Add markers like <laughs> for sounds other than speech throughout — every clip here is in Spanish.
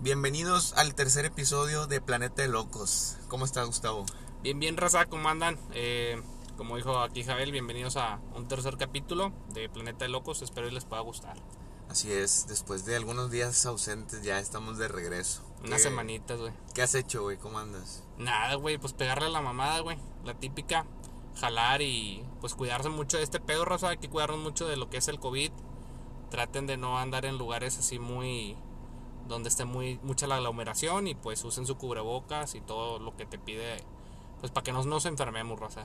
Bienvenidos al tercer episodio de Planeta de Locos. ¿Cómo está Gustavo? Bien, bien, raza, ¿cómo andan? Eh, como dijo aquí Javel, bienvenidos a un tercer capítulo de Planeta de Locos. Espero que les pueda gustar. Así es, después de algunos días ausentes ya estamos de regreso. Unas ¿Qué- semanitas, güey. ¿Qué has hecho, güey? ¿Cómo andas? Nada, güey, pues pegarle a la mamada, güey. La típica, jalar y pues cuidarse mucho de este pedo, raza. Hay que cuidarnos mucho de lo que es el COVID. Traten de no andar en lugares así muy. Donde esté muy mucha la aglomeración y pues usen su cubrebocas y todo lo que te pide. Pues para que no nos enfermemos, raza.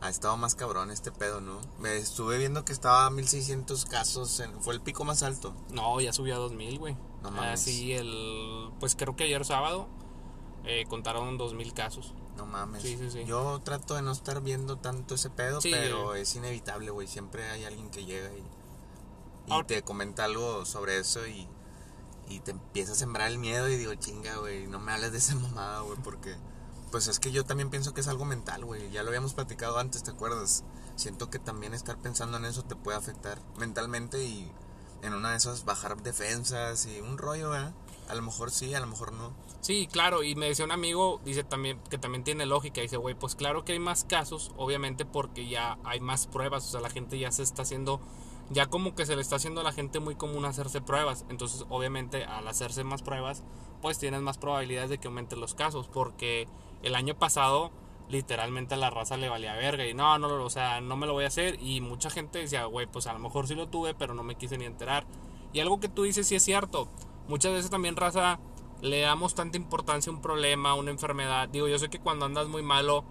Ha estado más cabrón este pedo, ¿no? Me estuve viendo que estaba a 1600 casos, en- fue el pico más alto. No, ya subió a 2000, güey. No mames. Así el. Pues creo que ayer sábado eh, contaron 2000 casos. No mames. Sí, sí, sí. Yo trato de no estar viendo tanto ese pedo, pero es inevitable, güey. Siempre hay alguien que llega y, y Ahora- te comenta algo sobre eso y, y te empieza a sembrar el miedo y digo, chinga, güey, no me hables de esa <laughs> mamada, güey, porque pues es que yo también pienso que es algo mental, güey. Ya lo habíamos platicado antes, ¿te acuerdas? Siento que también estar pensando en eso te puede afectar mentalmente y en una de esas bajar defensas y un rollo, ¿verdad? A lo mejor sí, a lo mejor no. Sí, claro, y me decía un amigo, dice también que también tiene lógica, dice, güey, pues claro que hay más casos, obviamente porque ya hay más pruebas, o sea, la gente ya se está haciendo, ya como que se le está haciendo a la gente muy común hacerse pruebas, entonces obviamente al hacerse más pruebas, pues tienes más probabilidades de que aumenten los casos, porque el año pasado literalmente a la raza le valía verga y no, no, o sea, no me lo voy a hacer y mucha gente decía, güey, pues a lo mejor sí lo tuve, pero no me quise ni enterar. Y algo que tú dices sí es cierto, muchas veces también raza le damos tanta importancia a un problema, a una enfermedad. Digo, yo sé que cuando andas muy malo,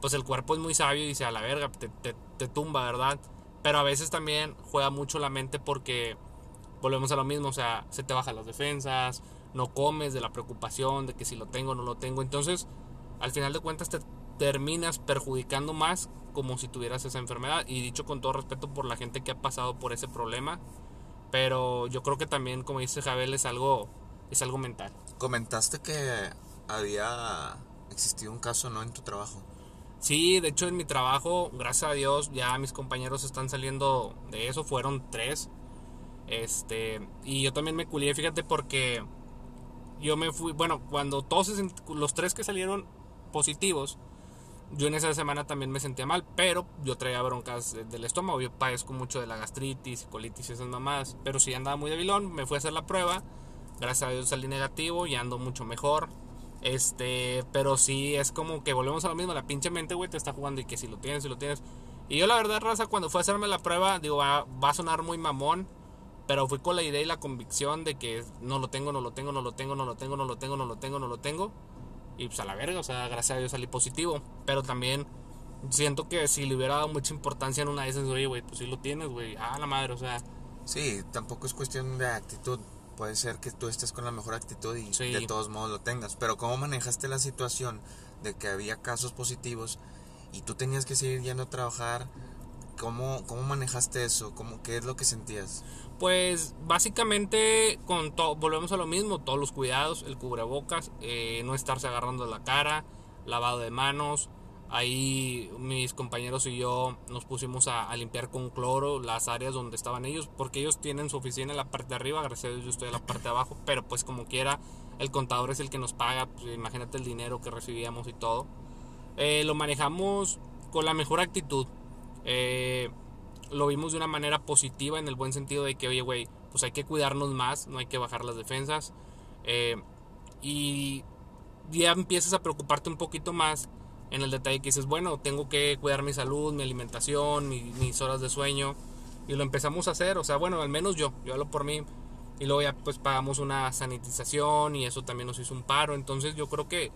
pues el cuerpo es muy sabio y dice a la verga, te, te, te tumba, ¿verdad? Pero a veces también juega mucho la mente porque volvemos a lo mismo, o sea, se te bajan las defensas, no comes de la preocupación de que si lo tengo no lo tengo. Entonces, al final de cuentas te terminas perjudicando más como si tuvieras esa enfermedad. Y dicho con todo respeto por la gente que ha pasado por ese problema. Pero yo creo que también, como dice Javel, es algo, es algo mental. Comentaste que había existido un caso, ¿no? En tu trabajo. Sí, de hecho en mi trabajo, gracias a Dios, ya mis compañeros están saliendo de eso, fueron tres. Este, y yo también me culié, fíjate, porque yo me fui, bueno, cuando todos los tres que salieron positivos, yo en esa semana también me sentía mal, pero yo traía broncas de- del estómago, yo padezco mucho de la gastritis, colitis y esas mamadas, pero sí andaba muy debilón, me fui a hacer la prueba, gracias a Dios salí negativo y ando mucho mejor. Este, pero sí es como que volvemos a lo mismo, la pinche mente, güey, te está jugando y que si lo tienes, si lo tienes. Y yo la verdad, raza, cuando fui a hacerme la prueba, digo, va, va a sonar muy mamón, pero fui con la idea y la convicción de que no lo tengo, no lo tengo, no lo tengo, no lo tengo, no lo tengo, no lo tengo, no lo tengo. Y pues a la verga, o sea, gracias a Dios salí positivo. Pero también siento que si le hubiera dado mucha importancia en una de esas, oye, güey, pues sí lo tienes, güey. Ah, la madre, o sea, Sí, tampoco es cuestión de actitud. Puede ser que tú estés con la mejor actitud y Sí. de todos modos lo tengas. Pero ¿cómo manejaste la situación de que había casos positivos y tú tenías que seguir yendo a trabajar? ¿Cómo, cómo manejaste eso? ¿Cómo, ¿Qué es lo que sentías? Pues básicamente con todo, volvemos a lo mismo, todos los cuidados, el cubrebocas, eh, no estarse agarrando la cara, lavado de manos. Ahí mis compañeros y yo nos pusimos a, limpiar con cloro las áreas donde estaban ellos, porque ellos tienen su oficina en la parte de arriba, gracias a Dios yo estoy en la parte de abajo, pero pues como quiera, el contador es el que nos paga, pues, imagínate el dinero que recibíamos y todo. Eh, lo manejamos con la mejor actitud. Eh, lo vimos de una manera positiva en el buen sentido de que, oye, güey, pues hay que cuidarnos más, no hay que bajar las defensas. Eh, y ya empiezas a preocuparte un poquito más en el detalle que dices, bueno, tengo que cuidar mi salud, mi alimentación, mi- mis horas de sueño. Y lo empezamos a hacer, o sea, bueno, al menos yo, yo hablo por mí. Y luego ya pues pagamos una sanitización y eso también nos hizo un paro. Entonces yo creo que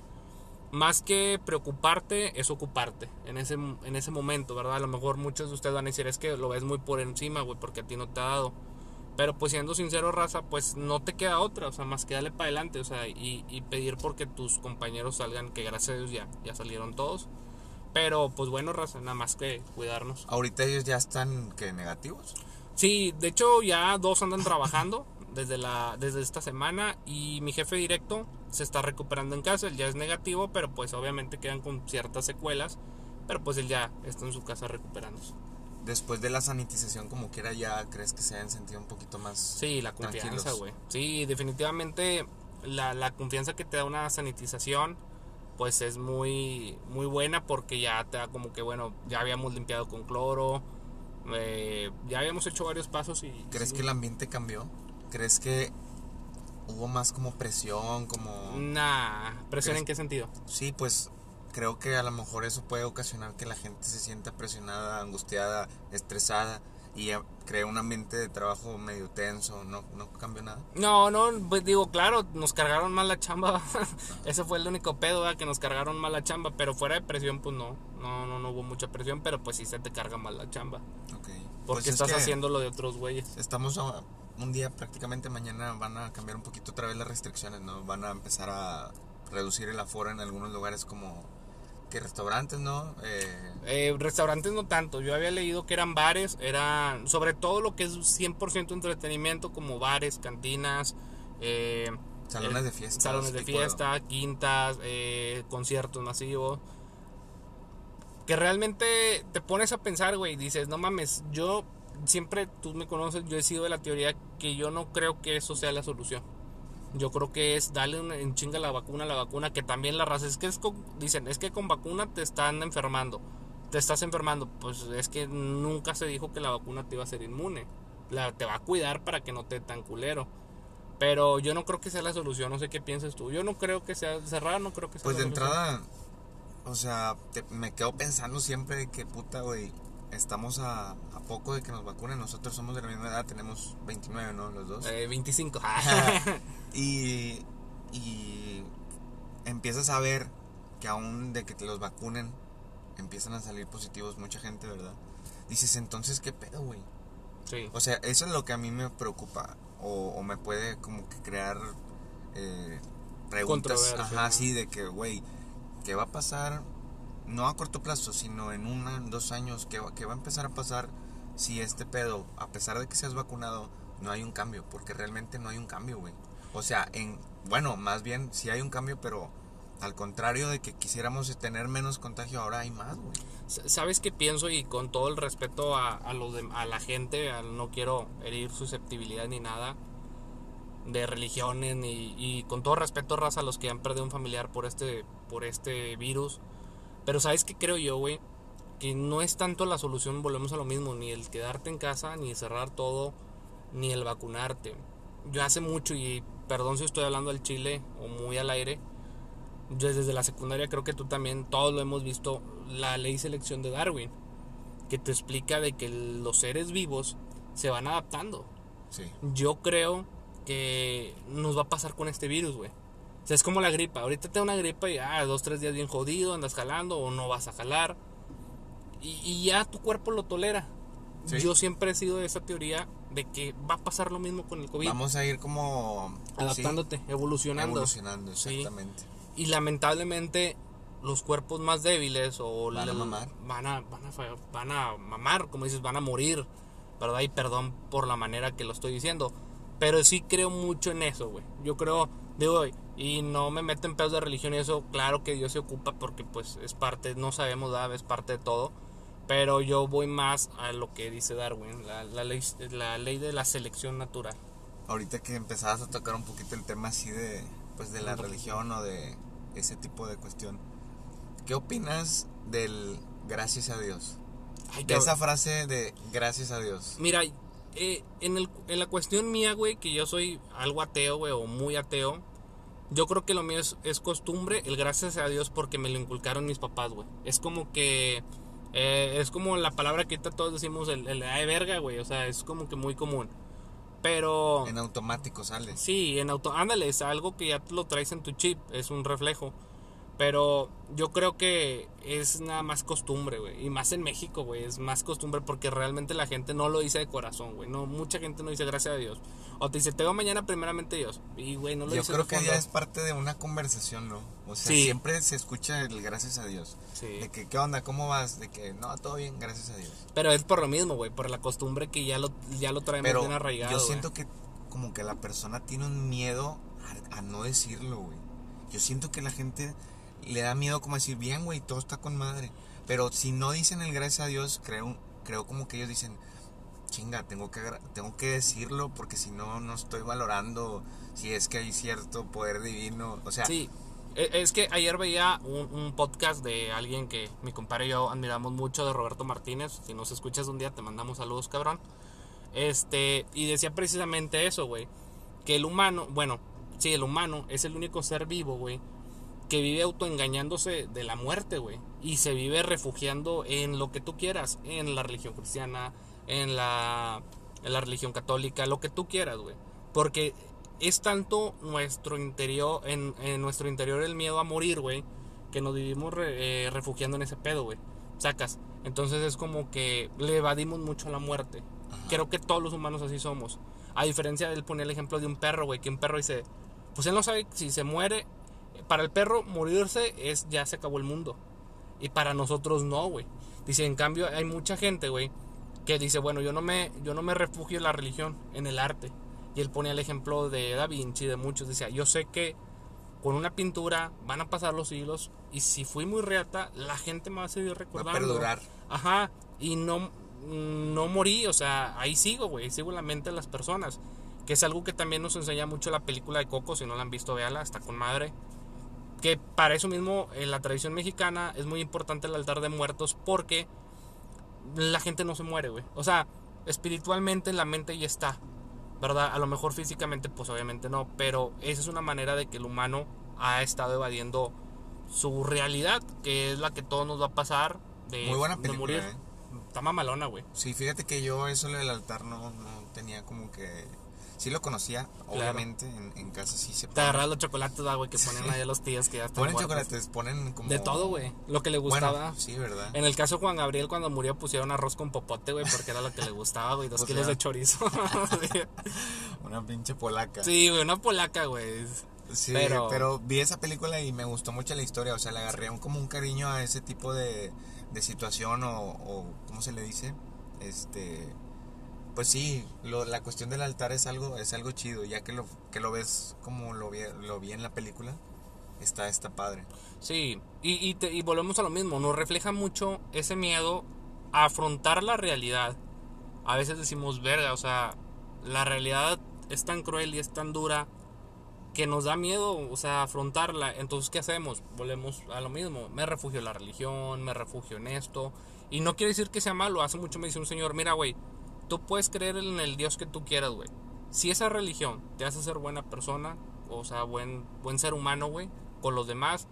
más que preocuparte es ocuparte en ese, en ese momento, ¿verdad? A lo mejor muchos de ustedes van a decir es que lo ves muy por encima, güey, porque a ti no te ha dado. Pero pues siendo sincero, raza, pues no te queda otra, o sea, más que darle para adelante, o sea, y, y pedir porque tus compañeros salgan, que gracias a Dios ya, ya salieron todos. Pero pues bueno, raza, nada más que cuidarnos. ¿Ahorita ellos ya están que negativos? Sí, de hecho ya dos andan trabajando <laughs> desde, la, desde esta semana y mi jefe directo se está recuperando en casa, él ya es negativo, pero pues obviamente quedan con ciertas secuelas, pero pues él ya está en su casa recuperándose. Después de la sanitización, como quiera, ya crees que se hayan sentido un poquito más. Sí, la confianza, güey. Sí, definitivamente la, la confianza que te da una sanitización, pues es muy, muy buena porque ya te da como que, bueno, ya habíamos limpiado con cloro, eh, ya habíamos hecho varios pasos y... ¿Crees sí. que el ambiente cambió? ¿Crees que hubo más como presión, como... Nah, ¿presión en qué sentido? Sí, pues creo que a lo mejor eso puede ocasionar que la gente se sienta presionada, angustiada, estresada y ya crea un ambiente de trabajo medio tenso. ¿No, no cambió nada? No, no, pues digo, claro, nos cargaron mal la chamba. <laughs> Ese fue el único pedo, ¿verdad? que nos cargaron mal la chamba. Pero fuera de presión, pues no. No, no, no hubo mucha presión, pero pues sí se te carga mal la chamba. Ok. Porque Pues es estás que haciendo lo de otros güeyes. Estamos a un día, prácticamente mañana van a cambiar un poquito otra vez las restricciones, ¿no? Van a empezar a reducir el aforo en algunos lugares como que restaurantes, ¿no? Eh, Eh, restaurantes no tanto. Yo había leído que eran bares, eran sobre todo lo que es 100% entretenimiento, como bares, cantinas, eh, Salones eh, de fiesta. salones de fiesta, quintas, eh, conciertos masivos. Que realmente te pones a pensar, güey, dices, no mames, yo siempre, tú me conoces, yo he sido de la teoría que yo no creo que eso sea la solución. Yo creo que es darle una, en chinga la vacuna, la vacuna, que también la raza, es que es con- dicen, es que con vacuna te están enfermando, te estás enfermando, pues es que nunca se dijo que la vacuna te iba a hacer inmune, la, te va a cuidar para que no te dé tan culero. Pero yo no creo que sea la solución, no sé qué piensas tú. Yo no creo que sea cerrar, no creo que sea Pues la de solución. entrada, o sea, te- me quedo pensando siempre que puta, güey, estamos a, a poco de que nos vacunen. Nosotros somos de la misma edad, tenemos 29, ¿no? Los dos. Eh, 25. <laughs> <laughs> y, y empiezas a ver que aún de que te los vacunen, empiezan a salir positivos mucha gente, ¿verdad? Dices, entonces, ¿qué pedo, güey? sí. O sea, eso es lo que a mí me preocupa o, o me puede como que crear eh, preguntas, ajá, sí, de que, güey, ¿qué va a pasar? No a corto plazo, sino en un año, dos años, ¿qué, qué va a empezar a pasar si este pedo, a pesar de que seas vacunado, no hay un cambio? Porque realmente no hay un cambio, güey. O sea, en, bueno, más bien sí hay un cambio, pero al contrario de que quisiéramos tener menos contagio, ahora hay más, güey. ¿Sabes qué pienso? Y con todo el respeto a, a, los de- a la gente, a- no quiero herir susceptibilidad ni nada de religiones, y con todo respeto, raza, a los que han perdido un familiar por este, por este virus. Pero ¿sabes qué creo yo, güey? Que no es tanto la solución, volvemos a lo mismo, ni el quedarte en casa, ni cerrar todo, ni el vacunarte. Yo hace mucho, y perdón si estoy hablando al chile o muy al aire, yo desde la secundaria creo que tú también, todos lo hemos visto, la ley selección de Darwin, que te explica de que los seres vivos se van adaptando. Sí. Yo creo que nos va a pasar con este virus, güey. Sea, es como la gripa. Ahorita te da una gripa y ah, dos, tres días bien jodido, andas jalando o no vas a jalar. Y, y ya tu cuerpo lo tolera. Sí. Yo siempre he sido de esa teoría de que va a pasar lo mismo con el COVID. Vamos a ir como... sí, adaptándote, evolucionando. Evolucionando, Sí. exactamente. Y lamentablemente los cuerpos más débiles o Van a mamar. van a, van a van a mamar, como dices, van a morir, ¿verdad? Y perdón por la manera que lo estoy diciendo, pero sí creo mucho en eso, güey. Yo creo, digo, y no me meto en pedos de religión y eso, claro que Dios se ocupa porque pues es parte, no sabemos, ¿verdad? es parte de todo, pero yo voy más a lo que dice Darwin, la, la ley, la ley de la selección natural. Ahorita que empezabas a tocar un poquito el tema así de, pues de la religión o de ese tipo de cuestión, ¿qué opinas del gracias a Dios? Ay, De esa frase de gracias a Dios. Mira, eh, en, el, en la cuestión mía, güey, que yo soy algo ateo, güey, o muy ateo, yo creo que lo mío es, es costumbre, el gracias a Dios porque me lo inculcaron mis papás, güey. Es como que, eh, es como la palabra que ahorita todos decimos, el, el ay verga, güey, o sea, es como que muy común. Pero... En automático sale. Sí, en auto, ándale, es algo que ya lo traes en tu chip, es un reflejo. Pero yo creo que es nada más costumbre, güey. Y más en México, güey. Es más costumbre porque realmente la gente no lo dice de corazón, güey. No, mucha gente no dice gracias a Dios. O te dice, te veo mañana primeramente Dios. Y, güey, no lo Yo dice creo de que fondo. ya es parte de una conversación, ¿no? O sea, Sí. siempre se escucha el gracias a Dios. Sí. De que, ¿qué onda? ¿Cómo vas? De que, no, todo bien, gracias a Dios. Pero es por lo mismo, güey. Por la costumbre que ya lo, ya lo traemos Pero bien arraigado. yo siento que como que la persona tiene un miedo a, a no decirlo, güey. Yo siento que la gente le da miedo como decir, bien, güey, todo está con madre. Pero si no dicen el gracias a Dios, creo, creo como que ellos dicen, chinga, tengo que, tengo que decirlo porque si no, no estoy valorando si es que hay cierto poder divino. O sea, Sí, e- es que ayer veía un, un podcast de alguien que mi compadre y yo admiramos mucho, de Roberto Martínez. Si nos escuchas un día, te mandamos saludos, cabrón. Este, y decía precisamente eso, güey. Que el humano, bueno, sí, el humano es el único ser vivo, güey, que vive autoengañándose de la muerte, güey. Y se vive refugiando en lo que tú quieras, en la religión cristiana, en la, en la religión católica, lo que tú quieras, güey. Porque es tanto nuestro interior, en, en nuestro interior el miedo a morir, güey, que nos vivimos re- eh, refugiando en ese pedo, güey. Sacas. Entonces es como que le evadimos mucho a la muerte. Creo que todos los humanos así somos. A diferencia de él poner el ejemplo de un perro, güey, que un perro dice, pues él no sabe si se muere. Para el perro morirse es ya se acabó el mundo. Y para nosotros no, güey. Dice, en cambio hay mucha gente, güey, que dice, bueno, yo no me yo no me refugio en la religión, en el arte. Y él pone el ejemplo de Da Vinci, de muchos, decía, yo sé que con una pintura van a pasar los siglos y si fui muy reata, la gente me va a seguir va a recordando. perdurar. Ajá, y no, no morí, o sea, ahí sigo, güey, sigo en la mente de las personas. Que es algo que también nos enseña mucho la película de Coco, si no la han visto, véala, está con madre. Que para eso mismo, en la tradición mexicana, es muy importante el altar de muertos porque la gente no se muere, güey. O sea, espiritualmente en la mente ya está, ¿verdad? A lo mejor físicamente, pues obviamente no, pero esa es una manera de que el humano ha estado evadiendo su realidad, que es la que todo nos va a pasar de, Muy buena de morir. eh. Está mamalona, güey. Sí, fíjate que yo eso del altar no, no tenía como que... Sí lo conocía, obviamente, en, en casa sí se Te agarras los chocolates, güey, que ponen ahí a los tíos que ya están Ponen chocolates, ponen como... De todo, güey. Lo que le gustaba. Bueno, sí, ¿verdad? En el caso de Juan Gabriel, cuando murió, pusieron arroz con popote, güey, porque era lo que le gustaba, güey. Dos Pues kilos ya. de chorizo. <laughs> Una pinche polaca. sí, güey, una polaca, güey. Sí, Pero- pero... vi esa película y me gustó mucho la historia. O sea, le agarré un, como un cariño a ese tipo de, de situación o, o, ¿cómo se le dice? Este, pues sí, lo- la cuestión del altar es algo, es algo chido. Ya que lo, que lo ves como lo vi, lo vi en la película, está, está padre. Sí, y, y, te- y volvemos a lo mismo. Nos refleja mucho ese miedo a afrontar la realidad. A veces decimos, verga, o sea, la realidad es tan cruel y es tan dura que nos da miedo, o sea, afrontarla. Entonces, ¿qué hacemos? Volvemos a lo mismo. Me refugio en la religión, me refugio en esto. Y no quiere decir que sea malo. Hace mucho me dice un señor, mira, güey, tú puedes creer en el Dios que tú quieras, güey. Si esa religión te hace ser buena persona, o sea, buen, buen ser humano, güey, con los demás,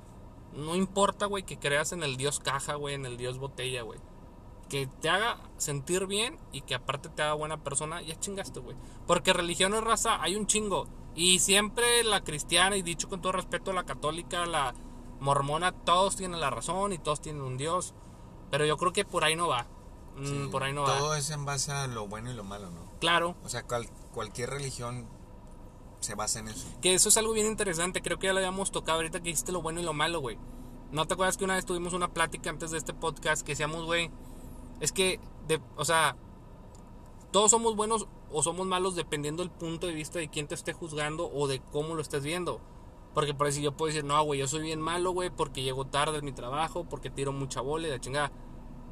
no importa, güey, que creas en el Dios caja, güey, en el Dios botella, güey. Que te haga sentir bien y que aparte te haga buena persona, ya chingaste, güey. Porque religión es raza, hay un chingo. Y siempre la cristiana, y dicho con todo respeto, la católica, la mormona, todos tienen la razón y todos tienen un Dios. Pero yo creo que por ahí no va. Mm, Sí, por ahí no va. Todo es en base a lo bueno y lo malo, ¿no? Claro, O sea, cual- cualquier religión se basa en eso. Que eso es algo bien interesante. Creo que ya lo habíamos tocado ahorita que dijiste lo bueno y lo malo, güey. ¿No te acuerdas que una vez tuvimos una plática antes de este podcast que decíamos, güey, es que, de, o sea, todos somos buenos o somos malos dependiendo del punto de vista de quién te esté juzgando o de cómo lo estés viendo. Porque por decir, yo puedo decir, no, güey, yo soy bien malo, güey, porque llego tarde en mi trabajo, porque tiro mucha bola y la chingada.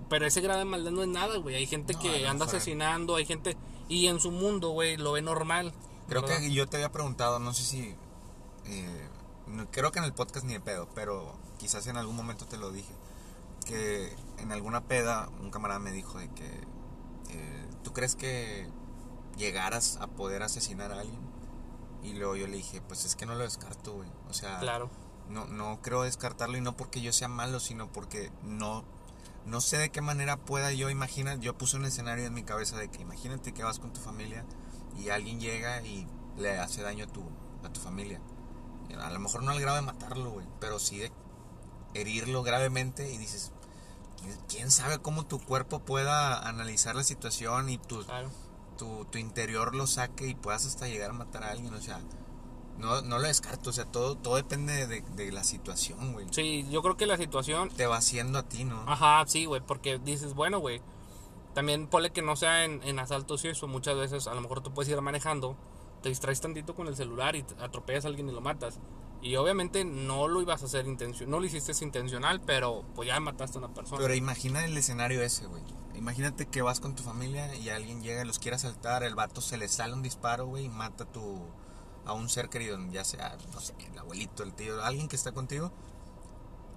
Pero ese grado de maldad no es nada, güey. Hay gente No, que anda asesinando, hay gente... Y en su mundo, güey, lo ve normal. Creo ¿verdad? que yo te había preguntado, no sé si. eh, no- creo que en el podcast ni de pedo, pero quizás en algún momento te lo dije. Que en alguna peda un camarada me dijo de que. eh, ¿Tú crees que llegaras a poder asesinar a alguien? Y luego yo le dije, pues es que no lo descarto, güey. O sea, Claro. no, no creo descartarlo y no porque yo sea malo, sino porque no, no sé de qué manera pueda yo imaginar. Yo puse un escenario en mi cabeza de que imagínate que vas con tu familia y alguien llega y le hace daño a tu, a tu familia. A lo mejor no al grado de matarlo, güey, pero sí de herirlo gravemente y dices, quién sabe cómo tu cuerpo pueda analizar la situación y tu, Claro. tu, tu interior lo saque y puedas hasta llegar a matar a alguien, o sea, no, no lo descarto, o sea, todo, todo depende de, de la situación, güey. Sí, yo creo que la situación Te va haciendo a ti, ¿no? Ajá, sí, güey, porque dices, bueno, güey, también ponle que no sea en, en asaltos y eso, muchas veces a lo mejor tú puedes ir manejando, te distraes tantito con el celular y atropellas a alguien y lo matas. Y obviamente no lo ibas a hacer intencional, no lo hiciste intencional, pero pues ya mataste a una persona. Pero imagina el escenario ese, güey. Imagínate que vas con tu familia y alguien llega y los quiere asaltar, el vato se le sale un disparo, güey, y mata a tu a un ser querido, ya sea, no sé, el abuelito, el tío, alguien que está contigo.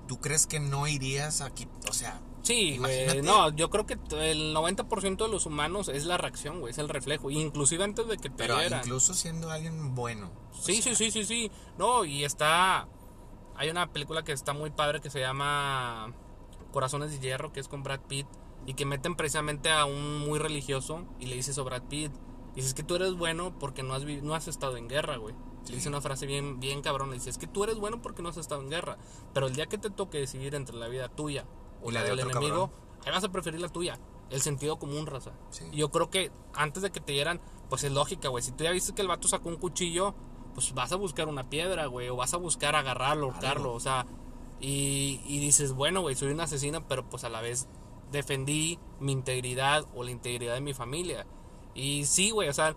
¿Tú crees que no irías aquí? O sea, Sí, güey. No, yo creo que el 90% de los humanos es la reacción, güey. Es el reflejo. Inclusive antes de que te Pero incluso siendo alguien bueno. Sí, sí, sí, sí, sí. No, y está... Hay una película que está muy padre que se llama Corazones de Hierro, que es con Brad Pitt. Y que meten precisamente a un muy religioso y le dices a Brad Pitt. Dices que tú eres bueno porque no has, no has estado en guerra, güey. Le dice una frase bien, bien cabrón. Le dice, es que tú eres bueno porque no has estado en guerra. Pero el día que te toque decidir entre la vida tuya o la, del enemigo, ahí vas a preferir la tuya. El sentido común, raza. Yo creo que antes de que te dieran, pues es lógica, güey. Si tú ya viste que el vato sacó un cuchillo, pues vas a buscar una piedra, güey. O vas a buscar agarrarlo, ahorcarlo. O sea, y, y dices, bueno, güey, soy un asesino, pero pues a la vez defendí mi integridad o la integridad de mi familia. Y sí, güey, o sea,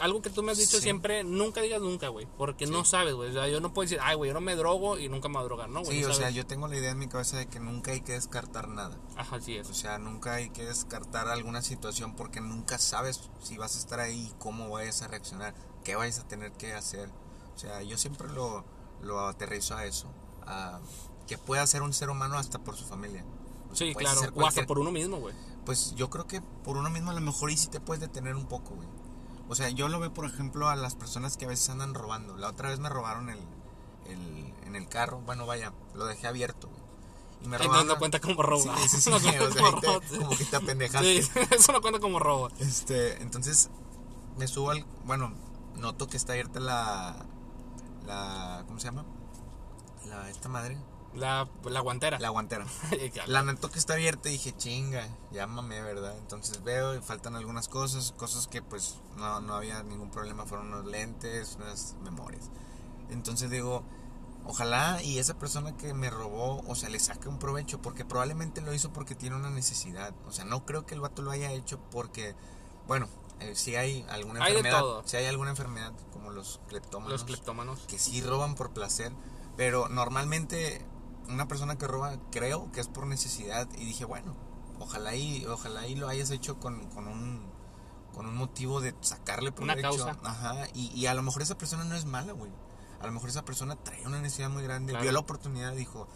algo que tú me has dicho siempre, nunca digas nunca, güey, porque no sabes, güey. O sea, yo no puedo decir, ay, güey, yo no me drogo y nunca me voy a drogar, ¿no, güey? Sí, o sea, yo tengo la idea en mi cabeza de que nunca hay que descartar nada. Ajá, sí es. O sea, nunca hay que descartar alguna situación porque nunca sabes si vas a estar ahí, cómo vayas a reaccionar, qué vayas a tener que hacer. O sea, yo siempre lo, lo aterrizo a eso, a que pueda ser un ser humano hasta por su familia. sí, claro, o hasta por uno mismo, güey. Pues yo creo que por uno mismo a lo mejor y sí te puedes detener un poco, güey. O sea, yo lo veo, por ejemplo, a las personas que a veces andan robando. La otra vez me robaron el, el en el carro. Bueno, vaya, lo dejé abierto. Y me robaron. no, cuenta como robo. Sí, sí, sí, <laughs> no o sea, como que te apendejaste. Sí, <laughs> eso no cuenta como robo. Este, entonces, me subo al. Bueno, noto que está abierta la. la ¿Cómo se llama? La, esta madre. La, la guantera. La guantera. <laughs> la noto que está abierta y dije, chinga, llámame, ¿verdad? Entonces veo y faltan algunas cosas, cosas que pues no, no había ningún problema, fueron unos lentes, unas memorias. Entonces digo, ojalá y esa persona que me robó, o sea, le saque un provecho, porque probablemente lo hizo porque tiene una necesidad. O sea, no creo que el vato lo haya hecho porque, bueno, eh, si hay alguna hay enfermedad, si hay alguna enfermedad como los cleptómanos, los cleptómanos, que sí roban por placer, pero normalmente una persona que roba creo que es por necesidad y dije, bueno, ojalá y, ojalá y lo hayas hecho con, con un con un motivo de sacarle provecho. Una causa. Ajá, y, y a lo mejor esa persona no es mala, güey. A lo mejor esa persona traía una necesidad muy grande, vio la oportunidad, dijo,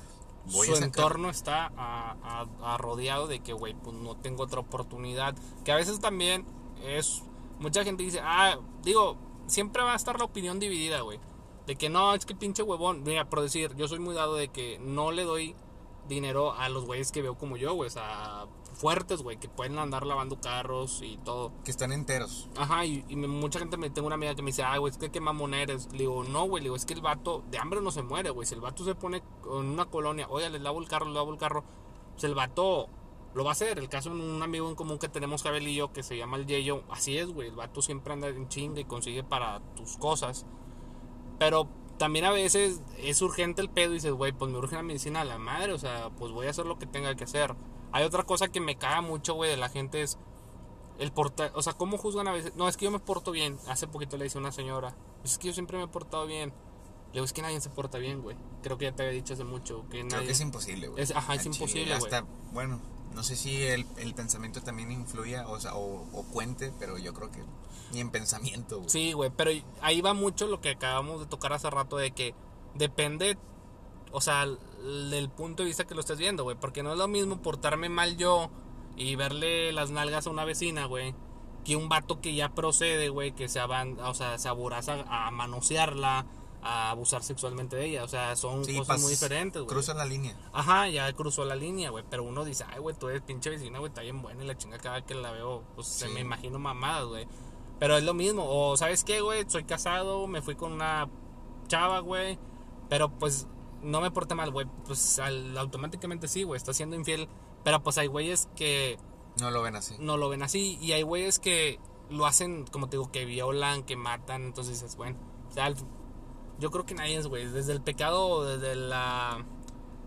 voy Su entorno está a, a, rodeado de que, güey, pues no tengo otra oportunidad. Que a veces también es, mucha gente dice, ah, digo, siempre va a estar la opinión dividida, güey. De que no, es que pinche huevón. Mira, por decir, yo soy muy dado de que no le doy dinero a los güeyes que veo como yo, güey. O sea, fuertes, güey, que pueden andar lavando carros y todo. Que están enteros. Ajá, y, mucha gente me tengo una amiga que me dice, ay, güey, es que qué mamón eres. Le digo, no, güey, le digo, es que el vato de hambre no se muere, güey. Si el vato se pone en una colonia, oye, le lavo el carro, le lavo el carro, pues el vato lo va a hacer. El caso de un amigo en común que tenemos, y yo, que se llama el Yeyo, así es, güey. El vato siempre anda en chinga y consigue para tus cosas. Pero también a veces es urgente el pedo y dices, güey, pues me urge la medicina a la madre, o sea, pues voy a hacer lo que tenga que hacer. Hay otra cosa que me caga mucho, güey, de la gente es el portar, o sea, cómo juzgan a veces. No, es que yo me porto bien. Hace poquito le dice una señora, es que yo siempre me he portado bien. Le digo, es que nadie se porta bien, güey. Creo que ya te había dicho hace mucho. Que Creo que es imposible, güey. ajá, es imposible, güey. Hasta, bueno, no sé si el, el pensamiento también influya, o sea, o, o cuente, pero yo creo que ni en pensamiento. Sí, güey, pero ahí va mucho lo que acabamos de tocar hace rato de que depende, o sea, del punto de vista que lo estés viendo, güey. Porque no es lo mismo portarme mal yo y verle las nalgas a una vecina, güey. Que un vato que ya procede, güey, que se, aban, o sea, se a manosearla, a abusar sexualmente de ella. O sea, son cosas muy diferentes, güey. Cruza la línea. Ajá, ya cruzó la línea, güey. Pero uno dice, ay, güey, tú eres pinche vecina, güey, está bien buena y la chinga cada vez que la veo, pues se me imagino mamadas, güey. Pero es lo mismo. O, ¿sabes qué, güey? Soy casado, me fui con una chava, güey. Pero pues no me porta mal, güey. Pues automáticamente sí, güey. Está siendo infiel. Pero pues hay güeyes que. No lo ven así. No lo ven así. Y hay güeyes que lo hacen, como te digo, que violan, que matan. Entonces dices, bueno. O sea, yo creo que nadie es, güey. Desde el pecado, desde la.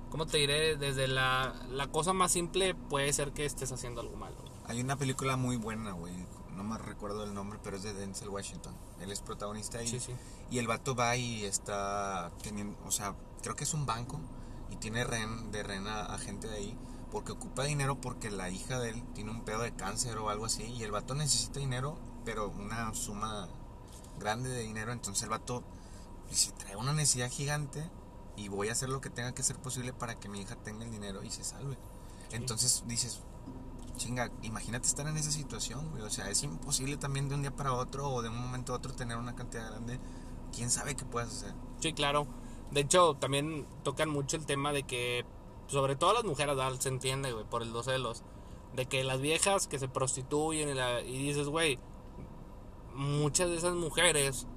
¿Cómo te diré? Desde la, la cosa más simple puede ser que estés haciendo algo malo. Hay una película muy buena, güey no me recuerdo el nombre, pero es de Denzel Washington. Él es protagonista ahí. Sí, sí. Y el vato va y está teniendo, o sea, creo que es un banco y tiene ren, de ren a, a gente de ahí porque ocupa dinero porque la hija de él tiene un pedo de cáncer o algo así y el vato necesita dinero, pero una suma grande de dinero, entonces el vato dice, trae una necesidad gigante y voy a hacer lo que tenga que ser posible para que mi hija tenga el dinero y se salve. Entonces dices, chinga, imagínate estar en esa situación, güey. O sea, es imposible también de un día para otro o de un momento a otro tener una cantidad grande. ¿Quién sabe qué puedas hacer? Sí, claro. De hecho, también tocan mucho el tema de que, sobre todo las mujeres, ¿verdad? se entiende, güey, por el dos celos. De que las viejas que se prostituyen y, la- y dices, güey, muchas de esas mujeres,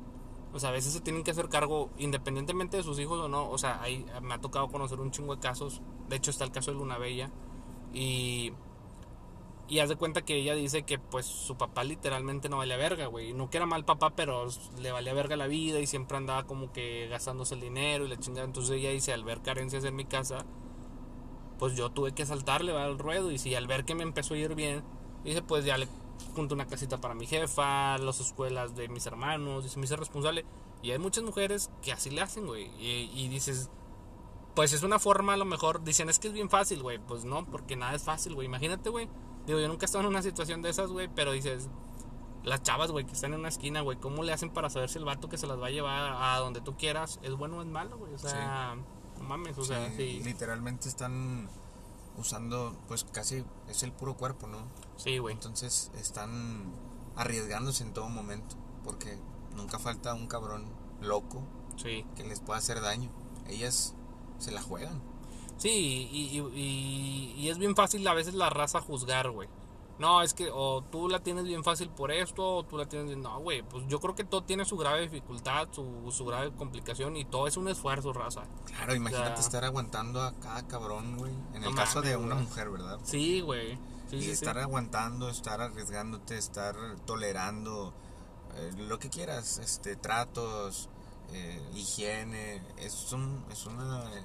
o sea, a veces se tienen que hacer cargo, independientemente de sus hijos o no. O sea, ahí me ha tocado conocer un chingo de casos. De hecho, está el caso de Luna Bella. Y. Y haz de cuenta que ella dice que pues su papá literalmente no valía verga, güey. No que era mal papá, pero le valía verga la vida y siempre andaba como que gastándose el dinero y la chingada. Entonces ella dice, al ver carencias en mi casa, pues yo tuve que saltarle al ruedo. Y si al ver que me empezó a ir bien, dice, pues ya le junto una casita para mi jefa, las escuelas de mis hermanos, dice, me hice responsable. Y hay muchas mujeres que así le hacen, güey. Y, y dices, pues es una forma a lo mejor, dicen, es que es bien fácil, güey. Pues no, porque nada es fácil, güey. Imagínate, güey. Digo, yo nunca he estado en una situación de esas, güey, pero dices, las chavas, güey, que están en una esquina, güey, ¿cómo le hacen para saber si el vato que se las va a llevar a donde tú quieras es bueno o es malo, güey? O sea, no mames, o sea, Sí, sí. Literalmente están usando, pues casi es el puro cuerpo, ¿no? Sí, güey. Entonces están arriesgándose en todo momento, porque nunca falta un cabrón loco Sí. que les pueda hacer daño. Ellas se la juegan. Sí, y, y, y- y es bien fácil a veces la raza juzgar, güey. No, es que o tú la tienes bien fácil por esto, o tú la tienes bien... No, güey, pues yo creo que todo tiene su grave dificultad, su, su grave complicación, y todo es un esfuerzo, raza. Claro, imagínate estar aguantando a cada cabrón, güey. En el caso de una mujer, ¿verdad? Sí, güey. Sí, y sí, sí. estar aguantando, estar arriesgándote, estar tolerando eh, lo que quieras, este, tratos, eh, higiene, es un, es una, eh,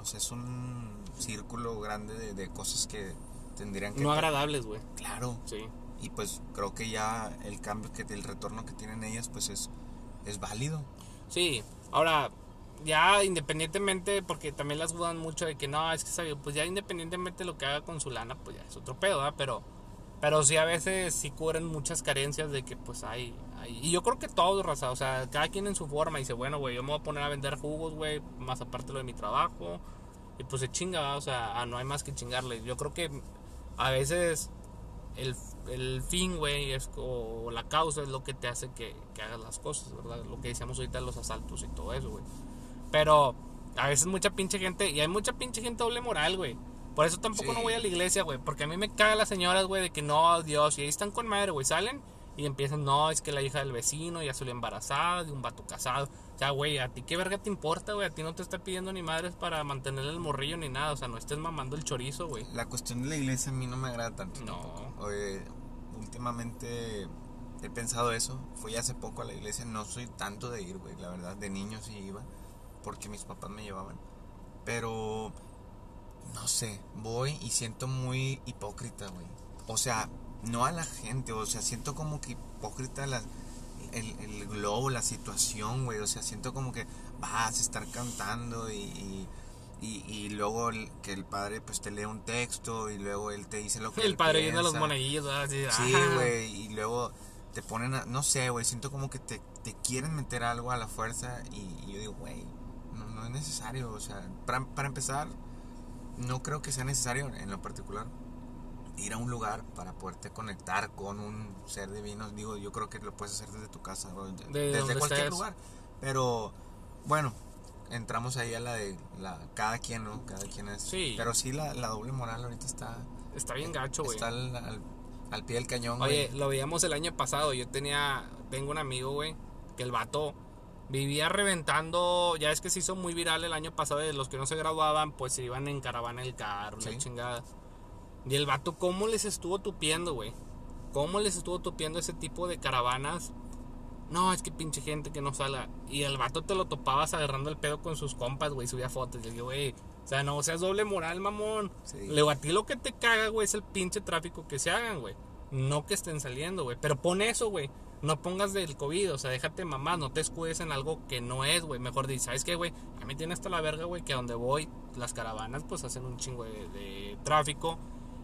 o sea, es un círculo grande de, de cosas que tendrían que No agradables, güey. claro Sí. y pues creo que ya el cambio que el retorno que tienen ellas pues es es válido Sí, ahora, ya independientemente, porque también las dudan mucho de que no, es que sabe, pues ya independientemente de lo que haga con su lana, pues ya es otro pedo, ¿verdad? Pero, pero sí a veces sí cubren muchas carencias de que pues hay, hay- y yo creo que todos, raza, o sea, cada quien en su forma, dice, bueno, güey, yo me voy a poner a vender jugos, güey, más aparte lo de mi trabajo, y pues se chinga, ¿verdad? o sea, ah, no hay más que chingarle. Yo creo que a veces el, el fin, güey, es, o la causa es lo que te hace que, que hagas las cosas, ¿verdad? Lo que decíamos ahorita los asaltos y todo eso, güey. Pero a veces mucha pinche gente, y hay mucha pinche gente doble moral, güey. Por eso tampoco Sí. no voy a la iglesia, güey. Porque a mí me cagan las señoras, güey, de que no, Dios, y ahí están con madre, güey. Salen y empiezan, no, es que la hija del vecino ya salió embarazada de un vato casado. O sea, güey, a ti qué verga te importa, güey. A ti no te está pidiendo ni madres para mantener el morrillo ni nada. O sea, no estés mamando el chorizo, güey. la cuestión de la iglesia a mí no me agrada tanto No. Oye, últimamente he pensado eso fui hace poco a la iglesia no soy tanto de ir güey la verdad de niño sí iba porque mis papás me llevaban pero no sé voy y siento muy hipócrita güey o sea no a la gente o sea siento como que hipócrita la, el, el globo la situación güey o sea siento como que vas a estar cantando y, y y, y luego el- que el padre pues te lee un texto y luego él te dice lo que El él padre viendo los monaguillos. Así, Sí, ajá. güey, y luego te ponen a, no sé, güey, siento como que te, te quieren meter algo a la fuerza y, y yo digo, güey, no, no es necesario, o sea, para, para empezar, no creo que sea necesario en lo particular ir a un lugar para poderte conectar con un ser divino, digo, yo creo que lo puedes hacer desde tu casa, de- De desde donde cualquier estés. lugar, pero bueno, entramos ahí a la de la, cada quien, ¿no? Cada quien es, Sí. pero sí la, la doble moral ahorita está, Está bien gacho, güey. está al, al, al pie del cañón, güey. Oye, lo veíamos el año pasado. Yo tenía, tengo un amigo, güey, que el vato vivía reventando. Ya es que se hizo muy viral el año pasado de los que no se graduaban, pues se iban en caravana el carro, la Sí. chingada. Y el vato, ¿cómo les estuvo tupiendo, güey? ¿Cómo les estuvo tupiendo ese tipo de caravanas? No, es que pinche gente que no salga. Y el vato te lo topabas agarrando el pedo con sus compas, güey. Subía fotos. Y le digo, güey, o sea, no seas doble moral, mamón. Sí. Le digo, a ti lo que te caga, güey, es el pinche tráfico que se hagan, güey. No que estén saliendo, güey. Pero pon eso, güey. No pongas del COVID, o sea, déjate mamá, no te escudes en algo que no es, güey. Mejor di, ¿sabes qué, güey? A mí tiene hasta la verga, güey, que a donde voy, las caravanas, pues hacen un chingo de, de tráfico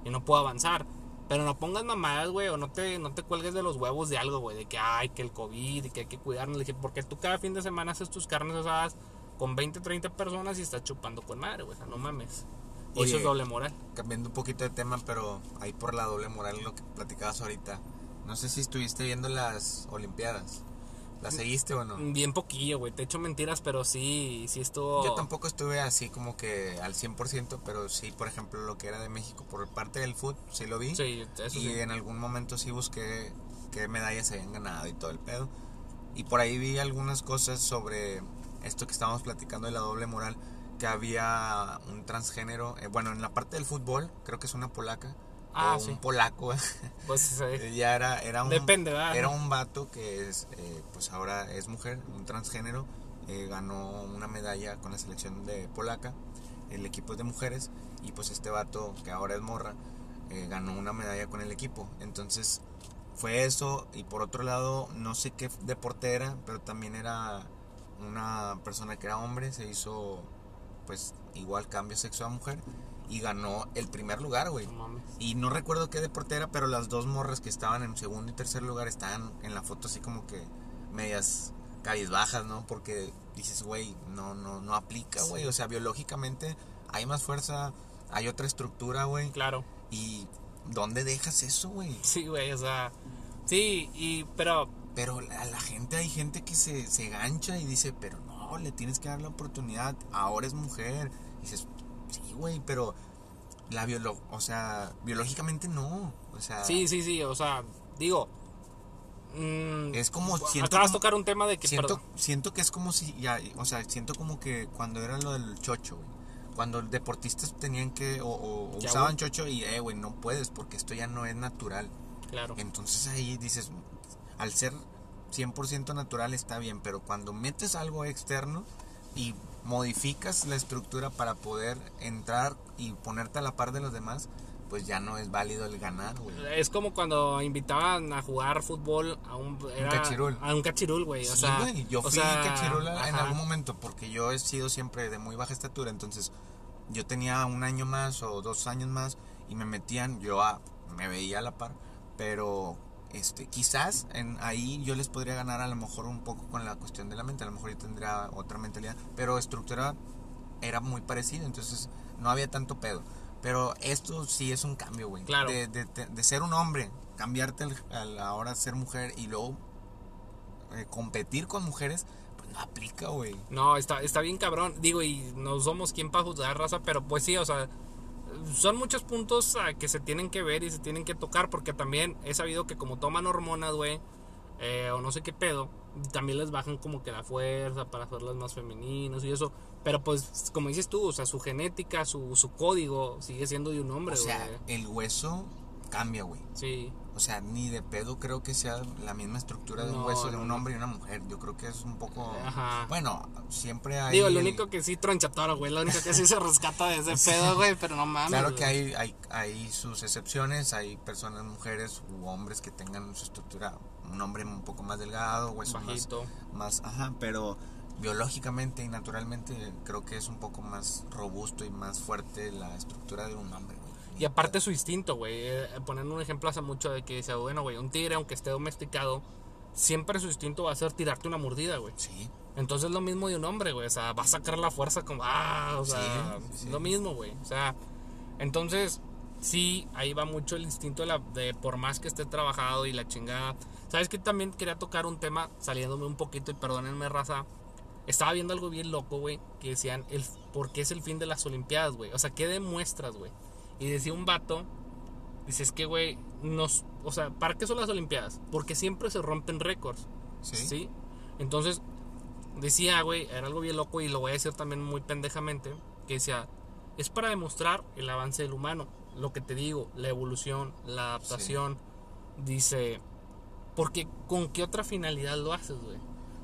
y no puedo avanzar. Pero no pongas mamadas, güey, o no te, no te cuelgues de los huevos de algo, güey, de que, ay, que el COVID y que hay que cuidarnos. Le dije, porque tú cada fin de semana haces tus carnes asadas con 20, 30 personas y estás chupando con madre, güey, o sea, no mames. Y eso es doble moral. Cambiando un poquito de tema, pero ahí por la doble moral lo que platicabas ahorita. No sé si estuviste viendo las Olimpiadas. ¿Las seguiste o no? Bien poquillo, güey, te echo mentiras, pero sí, sí estuvo... Yo tampoco estuve así como que al 100%, pero sí, por ejemplo, lo que era de México por parte del fútbol, sí lo vi. Sí, eso y sí. en algún momento sí busqué qué medallas habían ganado y todo el pedo. Y por ahí vi algunas cosas sobre esto que estábamos platicando de la doble moral, que había un transgénero, eh, bueno, en la parte del fútbol, creo que es una polaca, Ah, o sí. un polaco, <laughs> Pues sí. ya era, era un, Depende, ¿verdad? era un vato que es, eh, pues ahora es mujer, un transgénero, eh, ganó una medalla con la selección de polaca, el equipo es de mujeres, y pues este vato, que ahora es morra, eh, ganó una medalla con el equipo. Entonces fue eso, y por otro lado, no sé qué deporte era, pero también era una persona que era hombre, se hizo pues igual cambio sexo a mujer, y ganó el primer lugar, güey. No. Y no recuerdo qué deporte era, pero las dos morras que estaban en segundo y tercer lugar estaban en la foto así como que medias cabizbajas, ¿no? Porque dices, güey, no, no, no aplica, güey. O sea, biológicamente hay más fuerza, hay otra estructura, güey. Claro. ¿Y dónde dejas eso, güey? Sí, güey, o sea... Sí, y... Pero... Pero a la gente, hay gente que se, se gancha y dice, pero no, le tienes que dar la oportunidad, ahora es mujer. Y dices, sí, güey, pero la biolo o sea, biológicamente no. O sea, Sí, sí, sí, o sea, digo... mm, Es como siento acabas de tocar un tema de que... siento, siento que es como si ya, o sea, siento como que cuando era lo del chocho, güey. Cuando deportistas tenían que o, o Ya, usaban güey. chocho y eh, güey, no puedes porque esto ya no es natural. Claro. Entonces ahí dices, al ser 100% natural está bien, pero cuando metes algo externo y modificas la estructura para poder entrar y ponerte a la par de los demás, pues ya no es válido el ganar, güey. Es como cuando invitaban a jugar fútbol a un... era- cachirul. A un cachirul, güey. O Sí, sea, güey, yo o fui sea, en algún momento porque yo he sido siempre de muy baja estatura, entonces yo tenía un año más o dos años más y me metían, yo a- me veía a la par, pero este quizás en ahí yo les podría ganar a lo mejor un poco con la cuestión de la mente, a lo mejor yo tendría otra mentalidad, pero estructura era muy parecida, entonces no había tanto pedo. Pero esto sí es un cambio, güey. Claro. De, de- de- de ser un hombre, cambiarte a la hora de ser mujer y luego eh, competir con mujeres, pues no aplica, güey. No, está, está bien cabrón. Digo, y no somos quien para juzgar raza, pero pues sí, o sea, son muchos puntos que se tienen que ver y se tienen que tocar, porque también he sabido que como toman hormonas, güey, eh, o no sé qué pedo, también les bajan como que la fuerza para hacerlas más femeninos y eso. Pero pues, como dices tú, o sea, su genética, su, su código sigue siendo de un hombre, O sea, el hueso cambia, güey. Sí, O sea, ni de pedo creo que sea la misma estructura de un hueso de un hombre y una mujer. Yo creo que es un poco... Ajá. Bueno, siempre hay... Digo, lo el- único que sí tronchatoro, güey, lo único que sí se rescata de ese <laughs> pedo, güey, pero no mames. Claro que hay, hay, hay sus excepciones, hay personas, mujeres u hombres que tengan su estructura, un hombre un poco más delgado, hueso más, más, ajá, pero biológicamente y naturalmente creo que es un poco más robusto y más fuerte la estructura de un hombre, güey. Y aparte su instinto, güey. eh, Poniendo un ejemplo hace mucho de que dice, bueno, güey, un tigre, aunque esté domesticado, siempre su instinto va a ser tirarte una mordida, güey. Sí, Entonces es lo mismo de un hombre, güey. O sea, va a sacar la fuerza como, ah, o sea, Sí, sí. lo mismo, güey. O sea, entonces, sí, ahí va mucho el instinto de, la, de por más que esté trabajado y la chingada. ¿Sabes que También quería tocar un tema, saliéndome un poquito y perdónenme, raza. Estaba viendo algo bien loco, güey, que decían, el, ¿por qué es el fin de las Olimpiadas, güey? O sea, ¿qué demuestras, güey? Y decía un vato, dice, es que, güey, nos, o sea, ¿para qué son las Olimpiadas? Porque siempre se rompen récords. sí, ¿Sí? Entonces, decía, güey, era algo bien loco y lo voy a decir también muy pendejamente, que decía, es para demostrar el avance del humano, lo que te digo, la evolución, la adaptación, dice, porque ¿con qué otra finalidad lo haces, güey?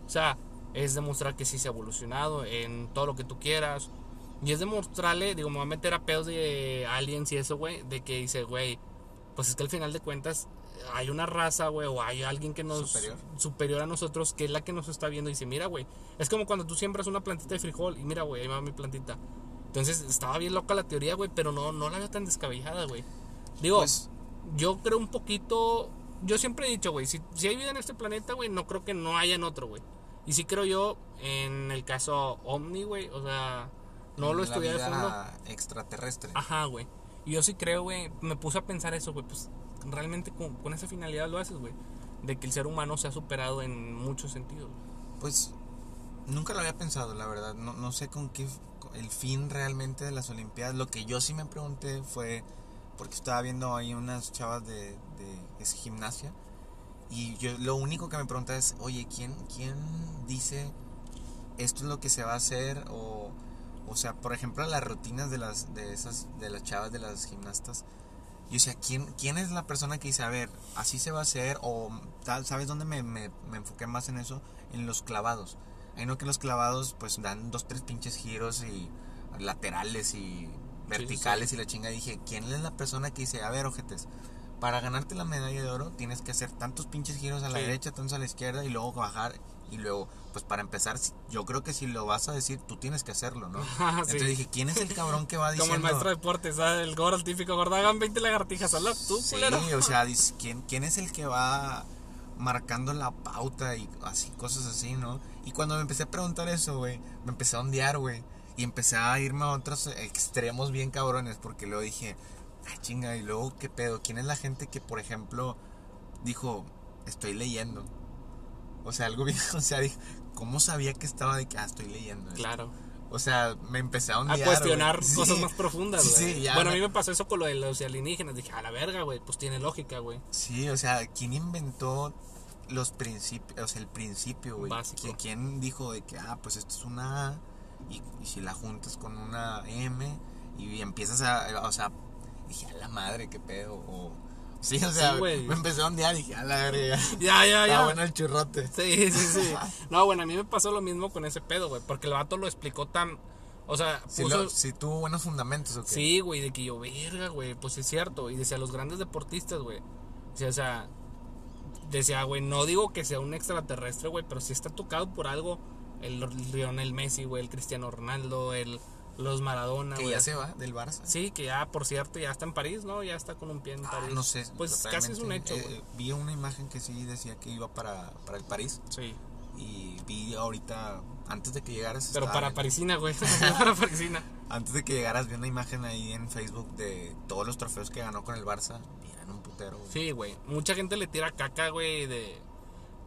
O sea, es demostrar que sí se ha evolucionado en todo lo que tú quieras. Y es demostrarle, digo, me voy a meter a pedos de aliens y eso, güey, de que dice, güey, pues es que al final de cuentas hay una raza, güey, o hay alguien que nos Superior. superior a nosotros que es la que nos está viendo y dice, mira, güey, es como cuando tú siembras una plantita de frijol y mira, güey, ahí va mi plantita. Entonces estaba bien loca la teoría, güey, pero no, no la veo tan descabellada, güey. Digo, Pues- yo creo un poquito, yo siempre he dicho, güey, si, si hay vida en este planeta, güey, no creo que no haya en otro, güey. Y sí creo yo en el caso Omni, güey, o sea, no lo estudié de fondo. extraterrestre. Ajá, güey. Y yo sí creo, güey, me puse a pensar eso, güey, pues realmente con, con esa finalidad lo haces, güey. De que el ser humano se ha superado en muchos sentidos. güey. Pues nunca lo había pensado, la verdad. No, no sé con qué con el fin realmente de las Olimpiadas. Lo que yo sí me pregunté fue porque estaba viendo ahí unas chavas de, gimnasia y yo lo único que me preguntaba es, oye, ¿quién, quién dice esto es lo que se va a hacer o o sea, por ejemplo, las rutinas de las de esas de las chavas de las gimnastas yo decía, ¿quién, ¿quién es la persona que dice, a ver, así se va a hacer? O tal, ¿sabes dónde me, me, me enfoqué más en eso? En los clavados. Hay no que los clavados pues dan dos, tres pinches giros y laterales y verticales y la chinga. dije, ¿quién es la persona que dice, a ver, ojetes, para ganarte la medalla de oro tienes que hacer tantos pinches giros a la Sí. derecha, tantos a la izquierda y luego bajar y luego, pues para empezar, yo creo que si lo vas a decir, tú tienes que hacerlo, ¿no? <laughs> Sí. Entonces dije, ¿quién es el cabrón que va diciendo? Como el maestro de deportes, ¿sabes? El gordo, el típico gordo, hagan 20 lagartijas, hazla tú, Sí, culero. o sea, <laughs> dice, ¿quién, ¿quién es el que va marcando la pauta y así, cosas así, ¿no? Y cuando me empecé a preguntar eso, güey, me empecé a ondear, güey. Y empecé a irme a otros extremos bien cabrones, porque luego dije, ah, chinga, y luego, ¿qué pedo? ¿Quién es la gente que, por ejemplo, dijo, estoy leyendo? O sea, algo bien, <laughs> o sea, dije, ¿cómo sabía que estaba de que, ah, estoy leyendo? esto? Claro. O sea, me empecé a A cuestionar cosas Sí. más profundas, Sí, güey. sí, ya bueno, a mí me pasó eso con lo de los alienígenas. Dije, a la verga, güey, pues tiene lógica, güey. Sí, o sea, ¿quién inventó los principios, o sea, el principio, güey? Básico. ¿Qui- ¿Quién dijo de que, ah, pues esto es una A y, y si la juntas con una M y empiezas a, o sea, dije, a la madre, qué pedo, o... Sí, o sea, Sí, güey. me empecé a ondear y dije, a la verga, Ya, ya, está ya. bueno el churrote. Sí, sí, sí. <laughs> No, bueno, a mí me pasó lo mismo con ese pedo, güey. Porque el vato lo explicó tan. O sea, Sí, puso- lo- sí tuvo buenos fundamentos, ¿o qué? Sí, güey, de que yo, verga, güey, pues es cierto. Y decía, los grandes deportistas, güey. O sea, decía, güey, no digo que sea un extraterrestre, güey, pero sí está tocado por algo. El Lionel Messi, güey, el Cristiano Ronaldo, el los Maradona, Que ya se va del Barça. Sí, que ya, por cierto, ya está en París, ¿no? Ya está con un pie en Ah, París. no sé. Pues casi es un hecho, eh, vi una imagen que sí decía que iba para, para el París. Sí. Y vi ahorita, antes de que llegaras. Pero para Parisina, güey. <laughs> <laughs> para Parisina. Antes de que llegaras, vi una imagen ahí en Facebook de todos los trofeos que ganó con el Barça. Y eran un putero. güey. Sí, güey. Mucha gente le tira caca, güey, de...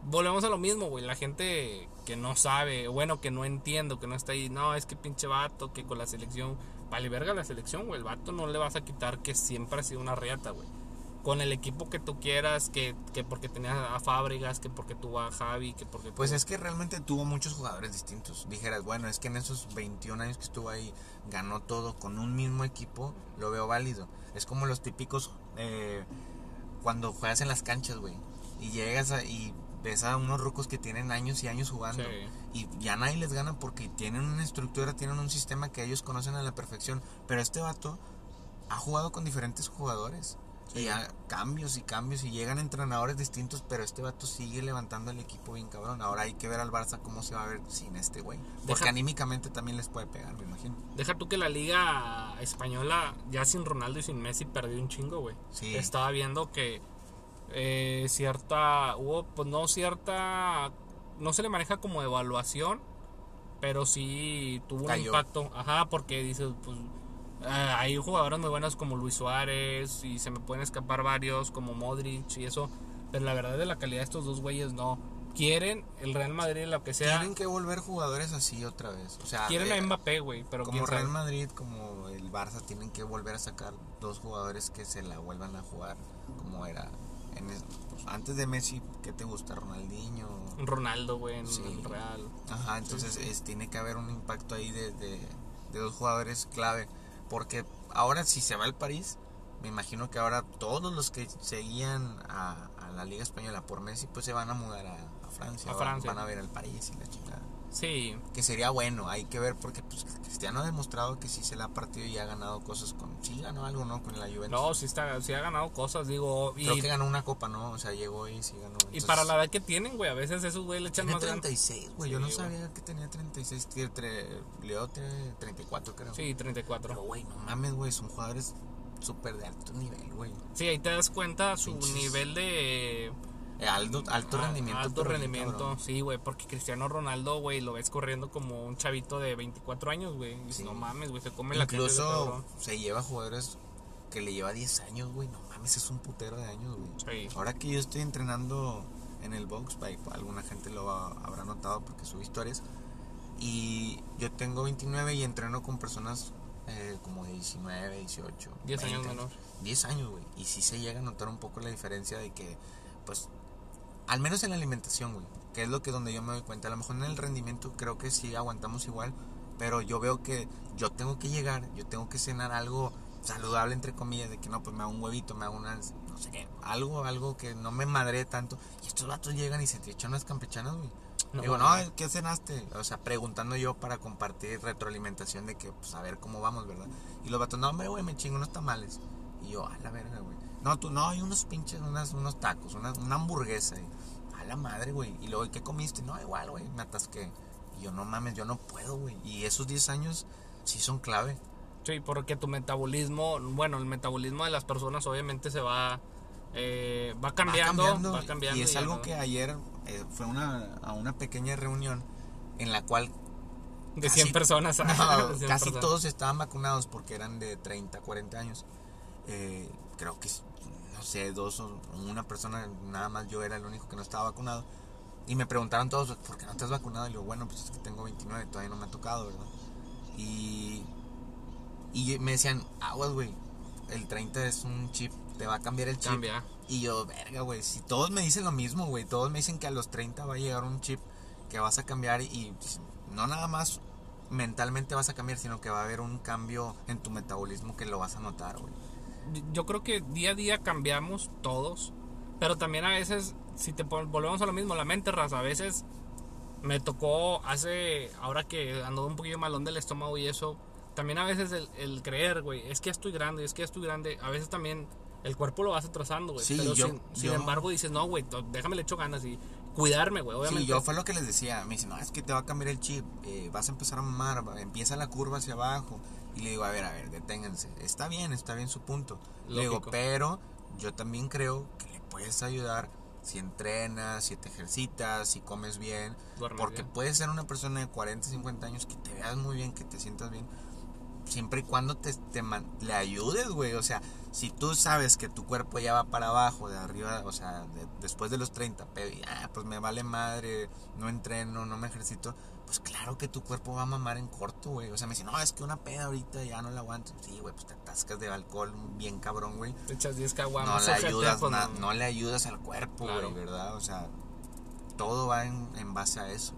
Volvemos a lo mismo, güey. La gente que no sabe, bueno, que no entiendo, que no está ahí. No, es que pinche vato, que con la selección... Vale, verga la selección, güey. El vato no le vas a quitar que siempre ha sido una riata, güey. Con el equipo que tú quieras, que, que porque tenías a Fábregas, que porque tuvo a Javi, que porque... Pues es que realmente tuvo muchos jugadores distintos. Dijeras, bueno, es que en esos 21 años que estuvo ahí, ganó todo con un mismo equipo, lo veo válido. Es como los típicos eh, cuando juegas en las canchas, güey. Y llegas a- y ves a unos rucos que tienen años y años jugando. Sí. Y ya nadie les gana porque tienen una estructura, tienen un sistema que ellos conocen a la perfección. Pero este vato ha jugado con diferentes jugadores. Sí. Y a cambios y cambios y llegan entrenadores distintos, pero este vato sigue levantando el equipo bien cabrón. Ahora hay que ver al Barça cómo se va a ver sin este güey. Porque Deja- anímicamente también les puede pegar, me imagino. Deja tú que la liga española, ya sin Ronaldo y sin Messi, perdió un chingo, güey. Sí. Estaba viendo que eh, cierta, hubo, pues no cierta, no se le maneja como evaluación, pero sí tuvo un impacto. Ajá, porque dices, pues eh, hay jugadores muy buenos como Luis Suárez y se me pueden escapar varios como Modric y eso, pero la verdad de la calidad de estos dos güeyes no. Quieren el Real Madrid, lo que sea. Tienen que volver jugadores así otra vez. O sea, Quieren eh, a Mbappé, güey, pero como. Real Madrid, como el Barça, tienen que volver a sacar dos jugadores que se la vuelvan a jugar como era en es- pues, antes de Messi. ¿Qué te gusta? Ronaldinho. Ronaldo, güey, en Sí. el Real. Ajá, entonces es- tiene que haber un impacto ahí de, de, de dos jugadores clave. Porque ahora si se va al París, me imagino que ahora todos los que seguían a, a la Liga Española por Messi, pues se van a mudar a, a Francia. A van- Francia. Van a ver al París y la chingada. Sí. Que sería bueno, hay que ver, porque pues, Cristiano ha demostrado que sí se la ha partido y ha ganado cosas con. Sí, ganó algo, ¿no? Con la Juventus. No, sí, está, sí ha ganado cosas, digo. Y, Creo que ganó una copa, ¿no? O sea, llegó y sí ganó. y para la edad que tienen, güey, a veces esos güey le echan Tiene más ganas. 36, güey. Yo Sí, no güey. sabía que tenía 36. Tiene tre- Leo tiene 34, creo. Sí, 34. Pero, güey, no mames, güey. Son jugadores súper de alto nivel, güey. Sí, ahí te das cuenta su Pinches. nivel de Alto, Ah, rendimiento. Alto rendimiento, cabrón. sí, güey, porque Cristiano Ronaldo, güey, lo ves corriendo como un chavito de 24 años, güey. Sí. No mames, güey, se come la cancha ese Incluso se lleva jugadores que le lleva 10 años, güey. No mames, es un putero de años, güey. Sí. Ahora que yo estoy entrenando en el box, bike, alguna gente lo ha- habrá notado porque subo historias. Y yo tengo 29 y entreno con personas eh, como de 19, 18. 10 años 20 menor. 10 años, güey. Y sí se llega a notar un poco la diferencia de que, pues, al menos en la alimentación, güey. Que es lo que donde yo me doy cuenta. A lo mejor en el rendimiento creo que sí aguantamos igual. Pero yo veo que yo tengo que llegar, yo tengo que cenar algo saludable, entre comillas, de que no, pues me hago un huevito, me hago una, no sé qué, algo, algo que no me madre tanto. Y estos vatos llegan y se te echan unas campechanas, güey. No, Digo, no, ¿qué cenaste? O sea, preguntando yo para compartir retroalimentación de que, pues, a ver cómo vamos, ¿verdad? Y los vatos, no, hombre, güey, me chingo unos tamales. Y yo, a la verga, güey. No, tú, no, hay unos pinches, unas, unos tacos, una, una hamburguesa. Y, a la madre, güey. Y luego, ¿y ¿qué comiste? No, igual, güey, me atasqué. Y yo, no mames, yo no puedo, güey. Y esos 10 años sí son clave. Sí, porque tu metabolismo, bueno, el metabolismo de las personas obviamente se va, eh, va cambiando, va cambiando. Y es algo no- que ayer eh, fue una, a una pequeña reunión en la cual De 100 casi- personas. <laughs> No, de 100 casi personas. todos estaban vacunados porque eran de 30, 40 años. Eh, creo que, no sé, dos o una persona, nada más yo era el único que no estaba vacunado. Y me preguntaron todos, ¿por qué no estás vacunado? Y yo, bueno, pues es que tengo 29, todavía no me ha tocado, ¿verdad? Y, y me decían, aguas, güey, el 30 es un chip, te va a cambiar el chip. Cambia. Y yo, verga, güey, si todos me dicen lo mismo, güey, todos me dicen que a los 30 va a llegar un chip que vas a cambiar y no nada más mentalmente vas a cambiar, sino que va a haber un cambio en tu metabolismo que lo vas a notar, güey. Yo creo que día a día cambiamos todos, pero también a veces, si te volvemos a lo mismo, la mente raza, a veces me tocó hace, ahora que ando un poquillo malón del estómago y eso, también a veces el, el creer, güey, es que estoy grande, es que estoy grande, a veces también el cuerpo lo vas atrasando, güey. Sí, pero yo- sin, sin yo- embargo dices, no, güey, déjame le echo ganas y cuidarme, güey, obviamente. Sí, yo fue lo que les decía. Me dicen, no, es que te va a cambiar el chip. eh, vas a empezar a mamar. Empieza la curva hacia abajo. Y le digo, a ver, a ver, deténganse. Está bien, está bien su punto. Le digo, Lógico. pero yo también creo que le puedes ayudar si entrenas, si te ejercitas, si comes bien. Duermes porque bien. puedes ser una persona de 40, 50 años que te veas muy bien, que te sientas bien. Siempre y cuando te, te man- le ayudes, güey. O sea, si tú sabes que tu cuerpo ya va para abajo, de arriba, o sea, de- después de los 30, pero ya, pues me vale madre, no entreno, no me ejercito, pues claro que tu cuerpo va a mamar en corto, güey. O sea, me dicen, no, es que una peda ahorita ya no la aguanto. Sí, güey, pues te atascas de alcohol bien cabrón, güey. Te echas 10 No caguamas. le ojete, ayudas, pues, na- no. no le ayudas al cuerpo, Claro. güey, ¿verdad? O sea, todo va en, en base a eso.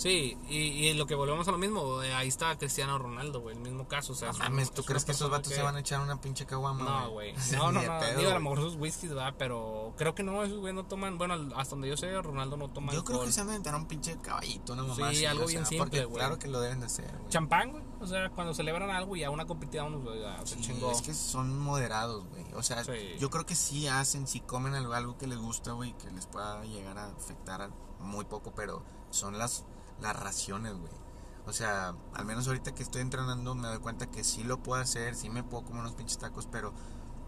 Sí, y, y lo que volvemos a lo mismo, eh, ahí está Cristiano Ronaldo, güey, el mismo caso. O sea, No mames, ¿tú es crees que esos vatos que- se van a echar una pinche caguama? No, güey. <laughs> No, no, no. pedo, Digo, a lo mejor sus whiskies, va, pero creo que no, esos güey no toman. Bueno, hasta donde yo sé, Ronaldo no toma Yo creo que se van a inventar un pinche caballito, una mamá Sí, así, algo o sea, bien simple, güey. Claro que lo deben de hacer, güey. Champán, güey. O sea, cuando celebran algo y a una güey, ya, se Sí, chingó. es que son moderados, güey. O sea, Sí. yo creo que sí hacen, sí comen algo, algo que les gusta, güey, que les pueda llegar a afectar a muy poco, pero son las, las raciones, güey. O sea, al menos ahorita que estoy entrenando me doy cuenta que sí lo puedo hacer, sí me puedo comer unos pinches tacos, pero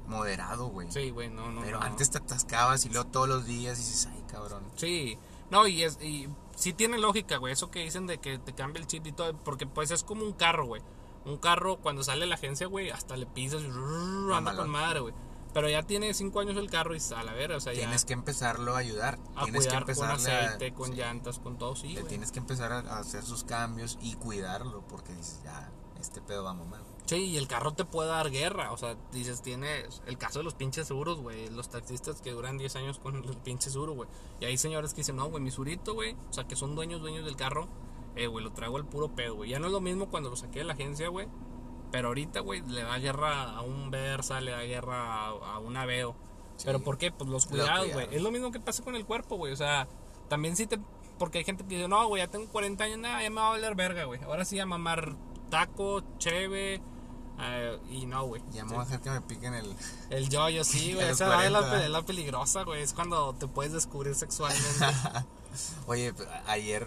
moderado, güey. Sí, güey, no, no. pero no. antes te atascabas y luego todos los días y dices, ay, cabrón. Sí, no, y, es, y sí tiene lógica, güey, eso que dicen de que te cambia el chip y todo, porque pues es como un carro, güey. Un carro, cuando sale la agencia, güey, hasta le pisas y rrr, anda con madre, güey. Pero ya tiene cinco años el carro y a la vera, o sea, ya Tienes que empezarlo a ayudar. a tienes que cuidar con empezarle a- aceite, con sí. llantas, con todo, sí, Le güey. tienes que empezar a, hacer sus cambios y cuidarlo porque dices, ya, este pedo va a mamar. Sí, y el carro te puede dar guerra, o sea, dices, tienes el caso de los pinches seguros, güey, los taxistas que duran 10 años con el pinche seguro, güey. Y hay señores que dicen, no, güey, mi surito, güey, o sea, que son dueños, dueños del carro, eh, güey, lo traigo al puro pedo, güey. Ya no es lo mismo cuando lo saqué de la agencia, güey, pero ahorita, güey, le da guerra a un Versa, le da guerra a, a un Aveo. Sí. ¿Pero por qué? Pues los cuidados, güey. Es lo mismo que pasa con el cuerpo, güey, o sea, también si te... porque hay gente que dice, no, güey, ya tengo 40 años, nada, ya me va a valer verga, güey. Ahora sí a mamar taco, cheve, eh, y no, güey. Ya me voy a hacer que me piquen el. <laughs> El yo-yo, sí, <laughs> güey. Esa es la, 40. pe- la peligrosa, güey. Es cuando te puedes descubrir sexualmente. <laughs> Oye, ayer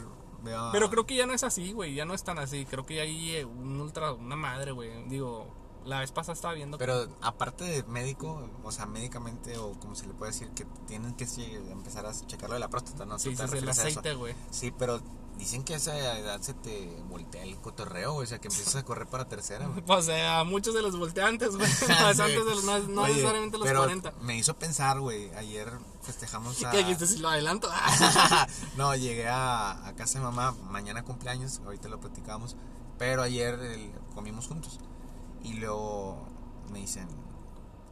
Pero creo que ya no es así, güey. Ya no es tan así. Creo que ya hay eh, un ultra, una madre, güey. Digo, la vez pasada estaba viendo. Pero aparte de médico, o sea, médicamente, o como se le puede decir, que tienen que empezar a checarlo de la próstata, ¿no? ¿Tú sí, sí, el aceite, güey. Sí, pero dicen que a esa edad se te voltea el cotorreo, güey, o sea, que empiezas a correr para tercera, güey. <laughs> O sea, a muchos de los volteantes, güey. <laughs> Antes de los, no, no Oye, necesariamente los pero 40. Me hizo pensar, güey, ayer festejamos a... ¿Qué dijiste si lo adelanto? <laughs> no, llegué a, a casa de mamá, mañana cumpleaños, ahorita lo platicamos, pero ayer el- comimos juntos. Y luego me dicen,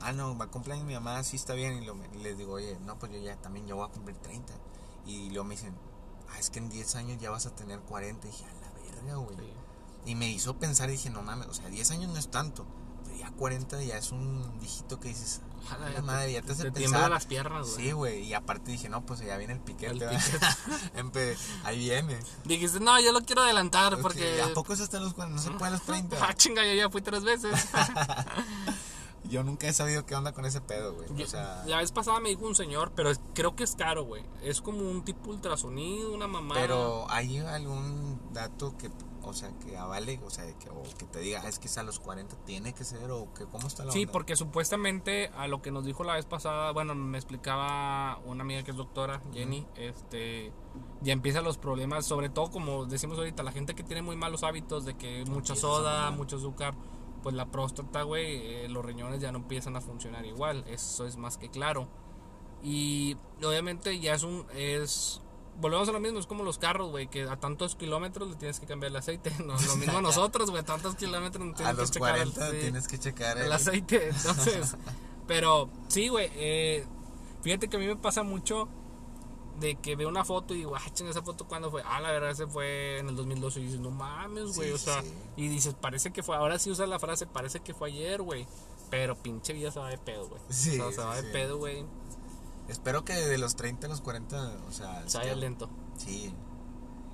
ah, no, va a cumpleaños mi mamá, sí está bien. Y, lo- y les digo, oye, no, pues yo ya también yo voy a cumplir 30. Y luego me dicen, ah, es que en 10 años ya vas a tener 40. Y dije, a la verga, güey. Sí. Y me hizo pensar y dije, no mames, o sea, 10 años no es tanto. Pero ya 40 ya es un viejito que dices, Ojalá, "A ya la madre, ya te hace te pensar. las piernas, güey. Sí, güey, y aparte dije, no, pues ya viene el piquete. El <laughs> Ahí viene. Dijiste, no, yo lo quiero adelantar porque. ¿A poco eso hasta los? No se puede a los 30. <laughs> Ah, chinga, yo ya fui tres veces. <laughs> Yo nunca he sabido qué onda con ese pedo, güey. O sea, la vez pasada me dijo un señor, pero creo que es caro, güey. Es como un tipo ultrasonido, una mamá. pero hay algún dato que, o sea, que avale, o sea, que, o que te diga, "Ah, es que es a los 40 tiene que ser, o que cómo está la Sí, onda? porque supuestamente a lo que nos dijo la vez pasada, bueno, me explicaba una amiga que es doctora, Jenny, este, ya empiezan los problemas, sobre todo como decimos ahorita, la gente que tiene muy malos hábitos de que mucha soda, mucho azúcar, pues la próstata, güey, eh, los riñones ya no empiezan a funcionar igual, eso es más que claro. Y obviamente ya es un, es, volvemos a lo mismo, es como los carros, güey, que a tantos kilómetros le tienes que cambiar el aceite, <laughs> no, lo mismo a <laughs> nosotros, güey, a tantos kilómetros no a tienes los que checar el- 40 sí tienes que checar el aceite. <laughs> Entonces, pero sí, güey. eh, fíjate que a mí me pasa mucho de que veo una foto y digo, ah, chinga, esa foto cuándo fue. Ah, la verdad, se fue en el 2012. Y dices, no mames, güey. Sí, o sea, sí. y dices, parece que fue. Ahora sí usa la frase, parece que fue ayer, güey. Pero pinche vida se va de pedo, güey. Sí, o sea, se va de pedo, güey. Espero que de los 30 a los 40, o sea, Se vaya lento. Sí.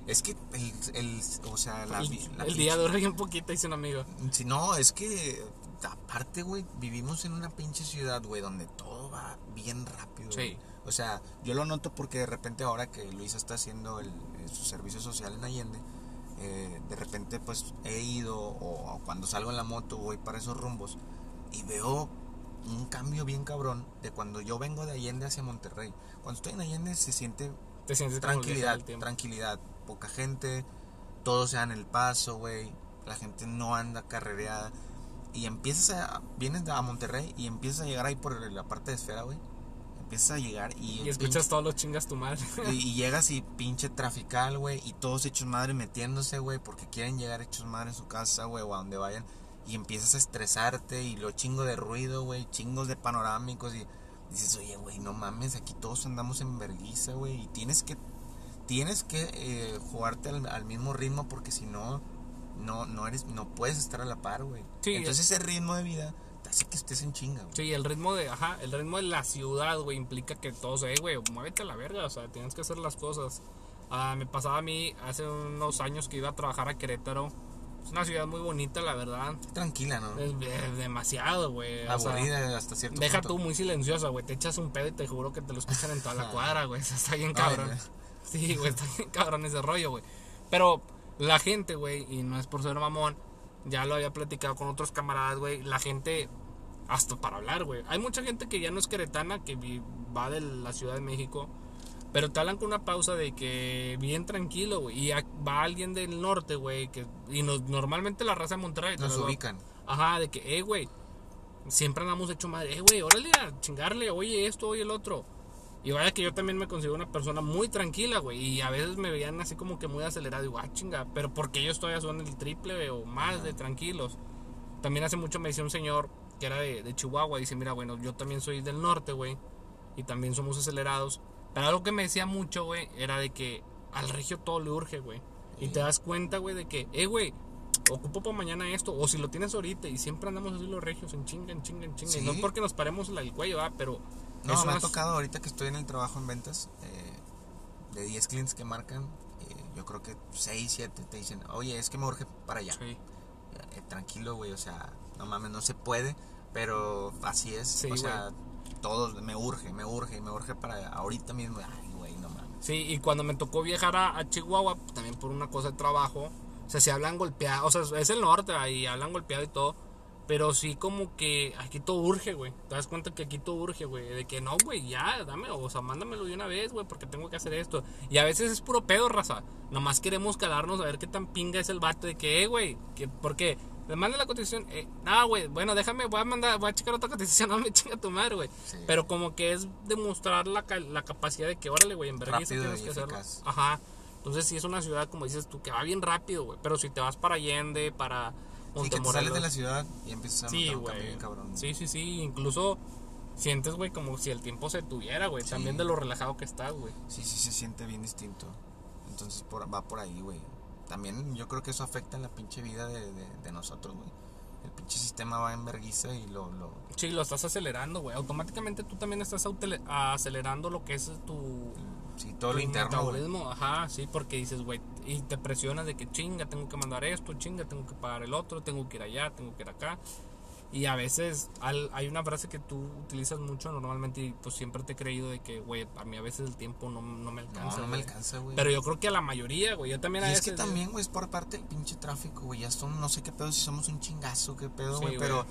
Es que el, el o sea, la, el la el día dura bien poquito, dice un amigo. Si no, es que aparte, güey, vivimos en una pinche ciudad, güey, donde todo va bien rápido. Sí. O sea, yo lo noto porque de repente ahora que Luisa está haciendo el, el- su servicio social en Allende, eh, de repente pues he ido o, o cuando salgo en la moto voy para esos rumbos y veo un cambio bien cabrón de cuando yo vengo de Allende hacia Monterrey. Cuando estoy en Allende se siente Te sientes tranquilidad, tranquilidad, poca gente, todos se dan el paso, güey, la gente no anda carrereada y empiezas a vienes a Monterrey y empiezas a llegar ahí por la parte de esfera, güey. Empiezas a llegar y, Y escuchas todos los chingas tu madre. y, <laughs> y llegas y pinche trafical, güey, y todos hechos madre metiéndose, güey, porque quieren llegar hechos madre en su casa, güey, o a donde vayan. Y empiezas a estresarte y lo chingo de ruido, güey, chingos de panorámicos y dices, oye, güey, no mames, aquí todos andamos en vergüenza, güey, y tienes que, tienes que eh, jugarte al, al mismo ritmo porque si no, no, no eres, no puedes estar a la par, güey. Sí, Entonces ese ritmo de vida te hace que estés en chinga, güey. Sí, el ritmo de, ajá, el ritmo de la ciudad, güey, implica que todos, eh, güey, muévete a la verga, o sea, tienes que hacer las cosas. Ah, me pasaba a mí hace unos años que iba a trabajar a Querétaro. Es una ciudad muy bonita, la verdad. Tranquila, ¿no? Es, es demasiado, güey. o sea, Aburrida hasta cierto deja punto. tú muy silenciosa, güey. Te echas un pedo y te juro que te lo escuchan en toda la <laughs> cuadra, güey. Está bien cabrón. Ay, Sí, güey, está bien cabrón ese rollo, güey. Pero la gente, güey, y no es por ser mamón, ya lo había platicado con otros camaradas, güey. La gente, hasta para hablar, güey. Hay mucha gente que ya no es queretana, que va de la Ciudad de México, pero te hablan con una pausa de que bien tranquilo, güey. Y va alguien del norte, güey, que y nos- normalmente la raza de Monterrey. te Nos lo- ubican. Ajá, de que, eh, güey, siempre andamos hecho madre. Eh, güey, órale a chingarle, oye esto, oye el otro. Y vaya que yo también me considero una persona muy tranquila, güey. Y a veces me veían así como que muy acelerado. Digo, ah, chinga, pero porque ellos todavía son el triple güey, o más de tranquilos. También hace mucho me decía un señor que era de, de Chihuahua. Dice, mira, bueno, yo también soy del norte, güey. Y también somos acelerados. Pero algo que me decía mucho, güey, era de que al regio todo le urge, güey. Y te das cuenta, güey, de que, eh, güey, ocupo para mañana esto, o si lo tienes ahorita, y siempre andamos así los regios en chinga, en chinga, en chinga. Y Sí. no porque nos paremos la- el cuello, ¿va? pero. No, me ha tocado ahorita que estoy en el trabajo en ventas. eh, de 10 clientes que marcan, eh, yo creo que 6, 7 te dicen, oye, es que me urge para allá. Sí. Eh, tranquilo, güey, o sea, no mames, no se puede, pero así es. Sí, o sea, todos, me urge, me urge, me urge para ahorita mismo. Ay, güey, no mames. Sí, y cuando me tocó viajar a, a Chihuahua, también por una cosa de trabajo, o sea, se hablan golpeado, o sea, es el norte, ahí hablan golpeado y todo, pero sí como que aquí todo urge, güey. Te das cuenta que aquí todo urge, güey. De que no, güey, ya, dame, o sea, mándamelo de una vez, güey, porque tengo que hacer esto. Y a veces es puro pedo, raza. Nomás queremos calarnos a ver qué tan pinga es el vato de que, eh, güey, que, porque le manda la cotización, eh, no, güey, bueno, déjame, voy a mandar, voy a checar otra <laughs> cotización, no me chinga tu madre, güey. Sí. Pero como que es demostrar la, la capacidad de que, órale, güey, en verdad tienes que hacerlo. Ajá. Entonces sí es una ciudad, como dices tú, que va bien rápido, güey. Pero si te vas para Allende, para Sí, que te sales Montemorelos, de la ciudad y empiezas a Sí, un cambio bien cabrón. Sí, sí, sí. Incluso sientes, güey, como si el tiempo se tuviera, güey. Sí. También de lo relajado que estás, güey. Sí, sí se siente bien distinto. Entonces por, va por ahí, güey. También yo creo que eso afecta en la pinche vida de, de, de nosotros, güey. El pinche sistema va en vergüenza y lo, lo... Sí, lo estás acelerando, güey. Automáticamente tú también estás acelerando lo que es tu, Sí, todo tu lo interno, güey. Ajá, sí, porque dices, güey, y te presionas de que chinga, tengo que mandar esto, chinga, tengo que pagar el otro, tengo que ir allá, tengo que ir acá. Y a veces al- hay una frase que tú utilizas mucho normalmente y pues siempre te he creído de que, güey, a mí a veces el tiempo no, no me alcanza. No, no me alcanza, güey. Pero yo creo que a la mayoría, güey. Yo también Y a es veces. que también, güey, es por parte del pinche tráfico, güey. Ya son, no sé qué pedo, si somos un chingazo, qué pedo, güey. pero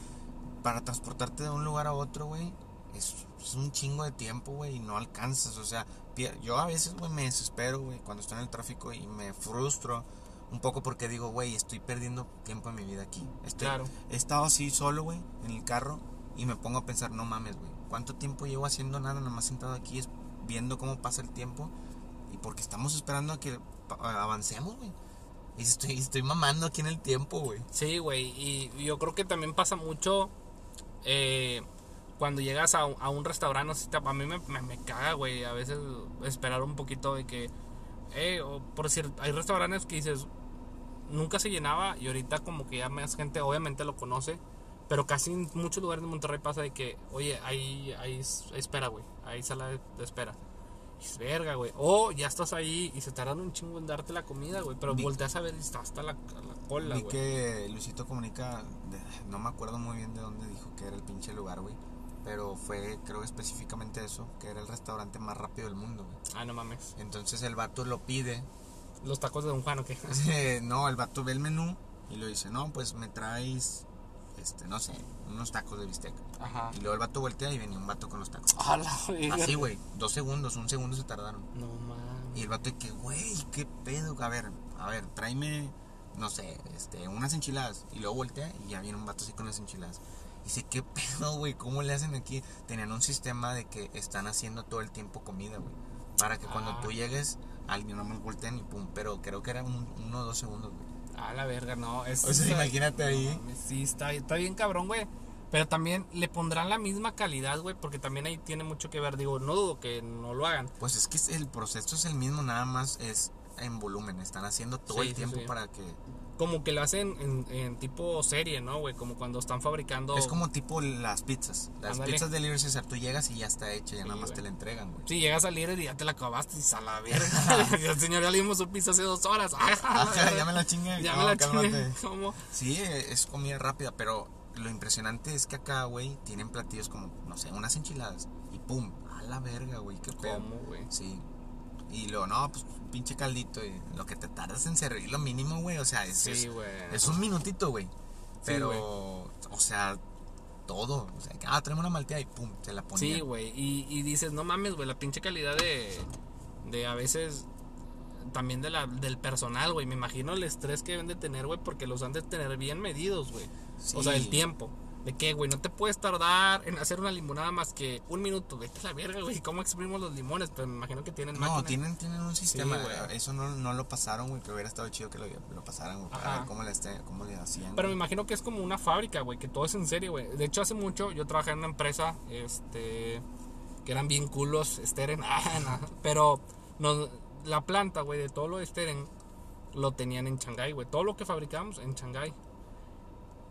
para transportarte de un lugar a otro, güey, es, es un chingo de tiempo, güey, y no alcanzas. O sea, yo a veces, güey, me desespero, güey, cuando estoy en el tráfico y me frustro un poco porque digo, güey, estoy perdiendo tiempo en mi vida aquí. Estoy, Claro. He estado así solo, güey, en el carro y me pongo a pensar, no mames, güey, ¿cuánto tiempo llevo haciendo nada, nada más sentado aquí, es- viendo cómo pasa el tiempo? Y porque estamos esperando a que avancemos, güey. Y estoy, estoy mamando aquí en el tiempo, güey. Sí, güey. Y yo creo que también pasa mucho eh, cuando llegas a, un- a un restaurante. a mí me, me, me caga, güey. A veces esperar un poquito de que. Eh, o por decir, hay restaurantes que dices. Nunca se llenaba y ahorita como que ya más gente obviamente lo conoce. Pero casi en muchos lugares de Monterrey pasa de que, oye, hay, hay espera, güey. Hay sala de, de espera. Y dices, verga, güey. O ya estás ahí y se tardan un chingo en darte la comida, güey. Pero Vi- volteas a ver y está hasta la, la cola, güey. que Luisito Comunica, no me acuerdo muy bien de dónde dijo que era el pinche lugar, güey. Pero fue, creo específicamente eso, que era el restaurante más rápido del mundo, güey. Ah, no mames. Entonces el vato lo pide. Los tacos de Don Juan, ¿o qué? <laughs> Eh, no, el vato ve el menú y lo dice, no, pues me traes, este, no sé, unos tacos de bistec. Ajá. Y luego el vato voltea y venía un vato con los tacos. A la verga. Así, güey, dos segundos, un segundo se tardaron. No mames. Y el vato que, güey, qué pedo. A ver, a ver, tráeme, no sé, este, unas enchiladas. Y luego voltea y ya viene un vato así con las enchiladas. Dice, qué pedo, güey, ¿cómo le hacen aquí? Tenían un sistema de que están haciendo todo el tiempo comida, güey. Para que cuando Ah. tú llegues, alguien no más volteen y pum. Pero creo que era un, uno o dos segundos, güey. A la verga, no. Es, O sea, está- imagínate ahí. no sí, está, está bien cabrón, güey. Pero también le pondrán la misma calidad, güey, porque también ahí tiene mucho que ver. Digo, no dudo que no lo hagan. Pues es que el proceso es el mismo, nada más es en volumen. Están haciendo todo Sí, el sí, tiempo sí. para que. Como que lo hacen en, en tipo serie, ¿no, güey? Como cuando están fabricando. Es como tipo las pizzas. Las pizzas de Little Caesar, tú llegas y ya está hecha, ya Sí, nada más te la entregan, güey. Sí, llegas al líder y ya te la acabaste y a la <laughs> verga. señor ya le dimos su pizza hace dos horas. Ajá, <laughs> ya me la chingué. Ya No, me la chingué. ¿Cómo? Sí, es comida rápida, pero lo impresionante es que acá, güey, tienen platillos como, no sé, unas enchiladas. Y pum, a la verga, güey, qué pedo. ¿Cómo, güey? Sí. Y luego, no, pues pinche caldito. Y lo que te tardas en servir, lo mínimo, güey. O sea, es, Sí, es, un minutito, güey. Pero, o sea, todo. O sea, ah, traemos una malteada y pum, se la ponía. Sí, güey. Y, y dices, no mames, güey, la pinche calidad de, de a veces también de la, del personal, güey. Me imagino el estrés que deben de tener, güey, porque los han de tener bien medidos, güey. O sea, el tiempo. De que, güey, no te puedes tardar en hacer una limonada más que un minuto. Vete a la verga, güey. ¿Cómo exprimimos los limones? Pero me imagino que tienen No, máquina. tienen, tienen un sistema. güey. Eso no, no lo pasaron, güey. Que hubiera estado chido que lo, lo pasaran, güey. Para ver cómo le, este- cómo le hacían. Pero me güey. imagino que es como una fábrica, güey, que todo es en serio, güey. De hecho, hace mucho yo trabajé en una empresa, este, que eran bien culos, Steren, <laughs> ah, no, pero no, la planta, güey, de todo lo de Steren, lo tenían en Shanghái, güey. Todo lo que fabricamos en Shanghái.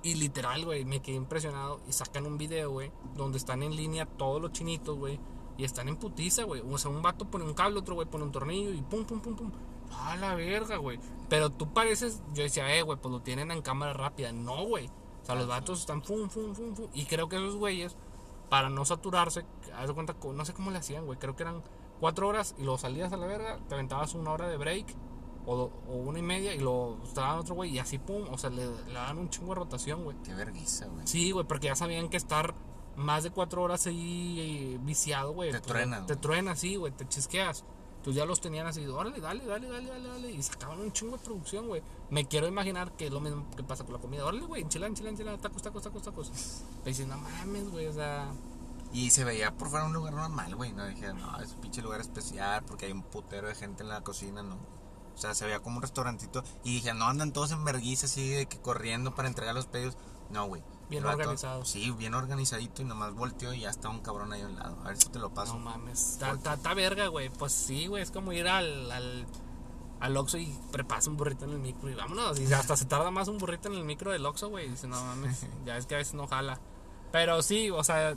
Y literal, güey, me quedé impresionado. Y sacan un video, güey, donde están en línea todos los chinitos, güey, Y están en putiza, güey. O sea, un vato pone un cable, otro güey pone un tornillo y pum, pum, pum, pum. A la verga, güey. Pero tú pareces, yo decía, eh, güey, pues lo tienen en cámara rápida. No, güey. O sea, los vatos están fum, fum, fum, fum. Y creo que esos güeyes, para no saturarse, haz cuenta, no sé cómo le hacían, güey. Creo que eran cuatro horas y lo salías a la verga, te aventabas una hora de break o, o una y media y lo estaban otro güey y así pum, o sea, le, le dan un chingo de rotación, güey. Qué vergüenza, güey. Sí, güey, porque ya sabían que estar más de cuatro horas ahí eh, viciado, güey. Te pues, truena, Te truena, sí, güey, te chisqueas. Entonces ya los tenían así, órale, dale, dale, dale, dale, dale. Y sacaban un chingo de producción, güey. Me quiero imaginar que es lo mismo que pasa con la comida. Órale, güey, enchilada, enchilada, enchilada, tacos, tacos, tacos, tacos. <laughs> Me dicen, no mames, güey, o sea. Y se veía por fuera un lugar normal, güey. No dije, no, es un pinche lugar especial porque hay un putero de gente en la cocina, no. O sea, se veía como un restaurantito. Y dije, no andan todos en vergüenza así de que corriendo para entregar los pedidos. No, güey. Bien organizado. Sí, bien organizadito y nomás volteó y ya está un cabrón ahí a un lado. A ver si te lo paso. No mames, está, está- está verga, güey. Pues sí, güey, es como ir al, al, al Oxxo y preparas un burrito en el micro y vámonos. Y hasta se tarda más un burrito en el micro del Oxxo, güey. Dice, no mames, <laughs> ya es que a veces no jala. Pero sí, o sea,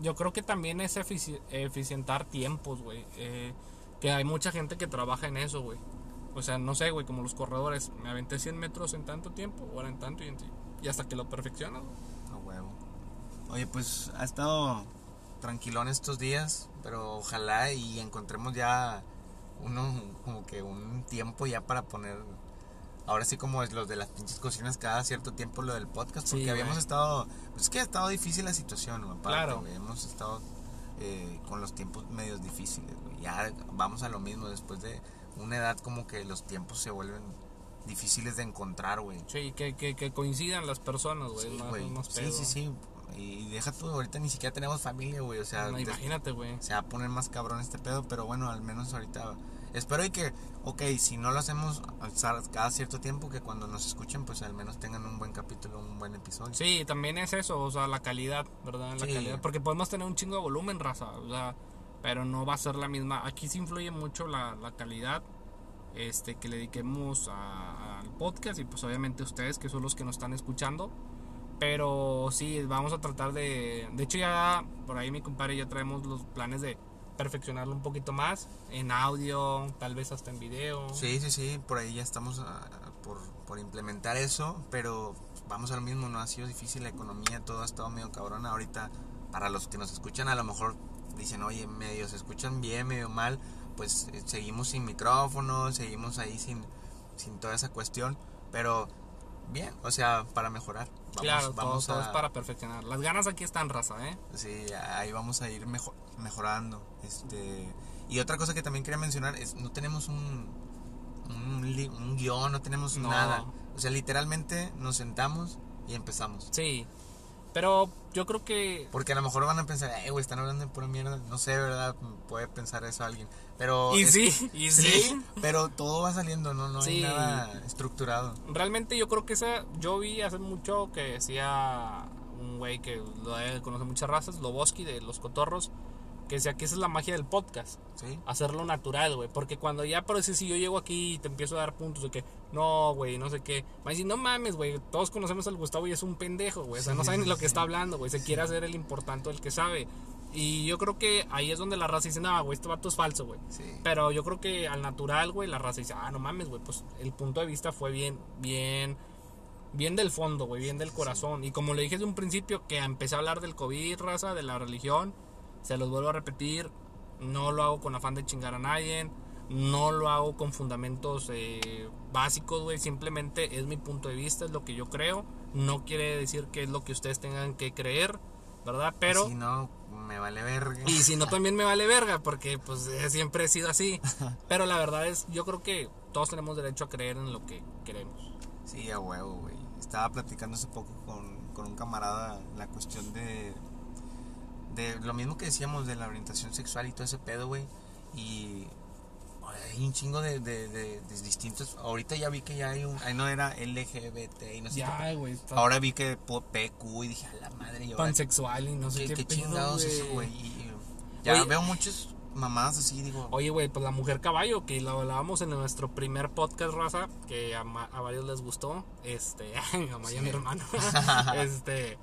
yo creo que también es efici- eficientar tiempos, güey. Eh, que hay mucha gente que trabaja en eso, güey. O sea, no sé, güey, como los corredores. Me aventé 100 metros en tanto tiempo, ahora en tanto y, hasta que lo perfeccionas, güey. A huevo. Oye, pues ha estado tranquilón estos días, pero ojalá y encontremos ya uno, como que un tiempo ya para poner. Ahora sí, como es los de las pinches cocinas, cada cierto tiempo lo del podcast, Sí, porque habíamos estado. Pues es que ha estado difícil la situación, aparte, Claro. Hemos estado eh, con los tiempos medios difíciles, güey. Ya vamos a lo mismo, después de una edad, como que los tiempos se vuelven difíciles de encontrar, güey. Sí, que, que, que coincidan las personas, güey. Sí, más- más Sí, pedo. sí, sí. Y deja tú, ahorita ni siquiera tenemos familia, güey. O sea, No, imagínate, güey. se va a poner más cabrón este pedo, pero bueno, al menos ahorita. Espero y que, ok, si no lo hacemos cada cierto tiempo, que cuando nos escuchen, pues al menos tengan un buen capítulo, un buen episodio. Sí, también es eso, o sea, la calidad, ¿verdad? La Sí. calidad. Porque podemos tener un chingo de volumen, raza, o sea, pero no va a ser la misma. Aquí sí influye mucho la, la calidad este, que le dediquemos a- al podcast y pues obviamente ustedes que son los que nos están escuchando. Pero sí, vamos a tratar de... De hecho ya por ahí mi compadre ya traemos los planes de perfeccionarlo un poquito más en audio, tal vez hasta en video. Sí, sí, sí, por ahí ya estamos ah, por, por implementar eso, pero vamos a lo mismo, no ha sido difícil la economía, todo ha estado medio cabrón. Ahorita, para los que nos escuchan, a lo mejor dicen, oye, medio se escuchan bien, medio mal, pues eh, seguimos sin micrófono, seguimos ahí sin, sin toda esa cuestión, pero bien, o sea, para mejorar. Vamos, claro, todo, vamos todo a, es para perfeccionar. Las ganas aquí están, raza, ¿eh? Sí, ahí vamos a ir mejo- mejorando. Este, y otra cosa que también quería mencionar es no tenemos un, un, un guion, no tenemos No. nada. O sea, literalmente nos sentamos y empezamos. Sí, pero yo creo que Porque a lo mejor van a pensar, eh, güey, están hablando de pura mierda. No sé, ¿verdad? Puede pensar eso alguien. Pero. Y sí, y <laughs> sí. pero todo va saliendo, ¿no? No Sí. hay nada estructurado. realmente yo creo que esa yo vi hace mucho que decía un güey que lo debe de conocer muchas razas, Loboski de Los Cotorros, que decía que esa es la magia del podcast, ¿Sí? hacerlo natural, güey, porque cuando ya por decir si yo llego aquí y te empiezo a dar puntos de que no, güey, no sé qué, va a decir, no mames, güey, todos conocemos al Gustavo y es un pendejo, güey, o sea, no Sí, sabe ni lo que está hablando, güey, se quiere hacer el importante el que sabe. Y yo creo que ahí es donde la raza dice, no, güey, este vato es falso, güey. Sí. Pero yo creo que al natural, güey, la raza dice, ah, no mames, güey, pues el punto de vista fue bien, bien, bien del fondo, güey, bien del corazón. Y como le dije desde un principio, que empecé a hablar del COVID, raza, de la religión, se los vuelvo a repetir, no lo hago con afán de chingar a nadie, no lo hago con fundamentos eh, básicos, güey, simplemente es mi punto de vista, es lo que yo creo, no quiere decir que es lo que ustedes tengan que creer, ¿verdad? Pero... Si no, me vale verga. Y si no, <laughs> también me vale verga, porque pues eh, siempre he sido así. <laughs> Pero la verdad es, yo creo que todos tenemos derecho a creer en lo que queremos. Sí, a huevo, güey. Estaba platicando hace poco con, con un camarada la cuestión de, de lo mismo que decíamos de la orientación sexual y todo ese pedo, güey. Y hay un chingo de, de, de- de distintos. Ahorita ya vi que ya hay un. Ahí no era LGBT y no sé qué. Ya, güey, está Ahora vi que PQ y dije, a la madre, y pansexual y no sé ¿Qué, qué, qué chingados güey. eso, güey? Ya Oye. veo muchas mamadas así, digo. Oye, güey, pues la mujer caballo, que lo hablábamos en nuestro primer podcast, raza, que a, a varios les gustó. Este, <laughs> a mi mamá y a mi Sí. hermano. <laughs> este,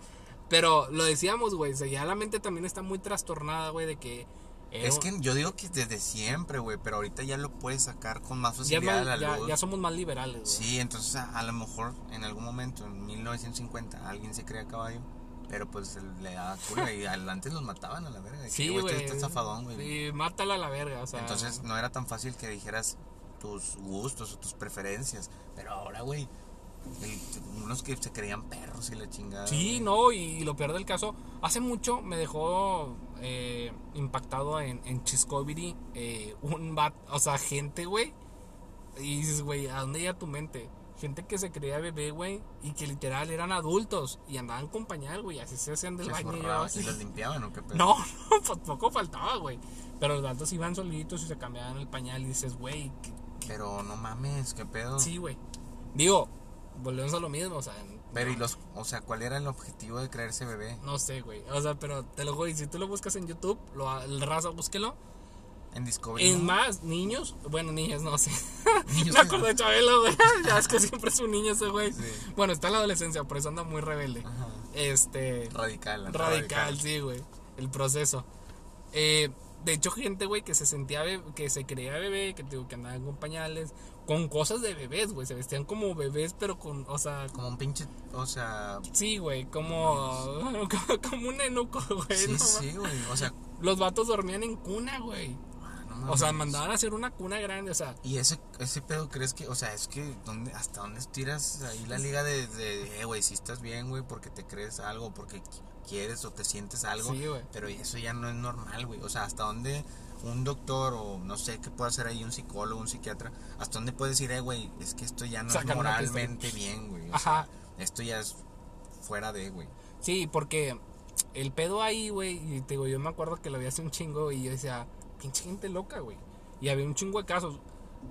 pero lo decíamos, güey, o sea, ya la mente también está muy trastornada, güey, de que Es que yo digo que desde siempre, güey, pero ahorita ya lo puedes sacar con más ya, facilidad mal- a la ya- luz. ya somos más liberales, güey. Sí, entonces a, a lo mejor en algún momento, en 1950, alguien se crea caballo, pero pues le daba culo y antes los mataban a la verga. Sí, güey, este está zafadón, güey. Sí, mátala a la verga, o sea. Entonces no era tan fácil que dijeras tus gustos o tus preferencias. Pero ahora, güey, unos que se creían perros y la chingada. Sí, no, y lo peor del caso, hace mucho me dejó eh, impactado en, en Chiscovery eh, un bat, o sea, gente, güey. Y dices, güey, ¿a dónde llega tu mente? Gente que se creía bebé, güey, y que literal eran adultos y andaban con pañal, güey, así se hacían del Se baño. y los limpiaban o qué pedo. No, <laughs> no, pues poco faltaba, güey. Pero los gatos iban solitos y se cambiaban el pañal y dices, güey, ¿qué- Pero no mames, qué pedo. sí, güey. Digo, volvemos a lo mismo, o sea, Pero y los, o sea, ¿cuál era el objetivo de creerse bebé? no sé, güey. O sea, pero te lo juro, y si tú lo buscas en YouTube, lo, el raza, búsquelo. En Discovery. Es ¿no? más, niños, bueno, niñas, no sé. <laughs> <laughs> Me acuerdo de Chabelo, güey. <laughs> Ya es que siempre es un niño ese güey. Sí. Bueno, está en la adolescencia, por eso anda muy rebelde. Ajá. Este. Radical. anda Radical, sí, güey. El proceso. Eh, de hecho, gente, güey, que se sentía, be- que se creía bebé, que, digo, que andaban con pañales, con cosas de bebés, güey. Se vestían como bebés, pero con, o sea, Como un pinche, o sea... sí, güey, como, <laughs> como un enuco, güey. Sí, no sí, güey. O sea, Los vatos dormían en cuna, güey. ah, no O sea, mandaban a hacer una cuna grande, o sea, Y ese, ese pedo, ¿crees que, o sea, es que, ¿dónde, ¿hasta dónde estiras ahí la liga de, de eh, güey, si estás bien, güey, porque te crees algo, porque qui- quieres o te sientes algo? Sí, güey. Pero eso ya no es normal, güey. O sea, ¿hasta dónde un doctor o no sé qué puede hacer ahí un psicólogo, un psiquiatra, hasta dónde puede decir, eh, güey, es que esto ya no Sacan es moralmente bien, güey? O Ajá. sea, esto ya es fuera de, güey. sí, porque el pedo ahí, güey, y te digo, yo me acuerdo que lo vi hace un chingo y yo decía, pinche gente loca, güey. Y había un chingo de casos.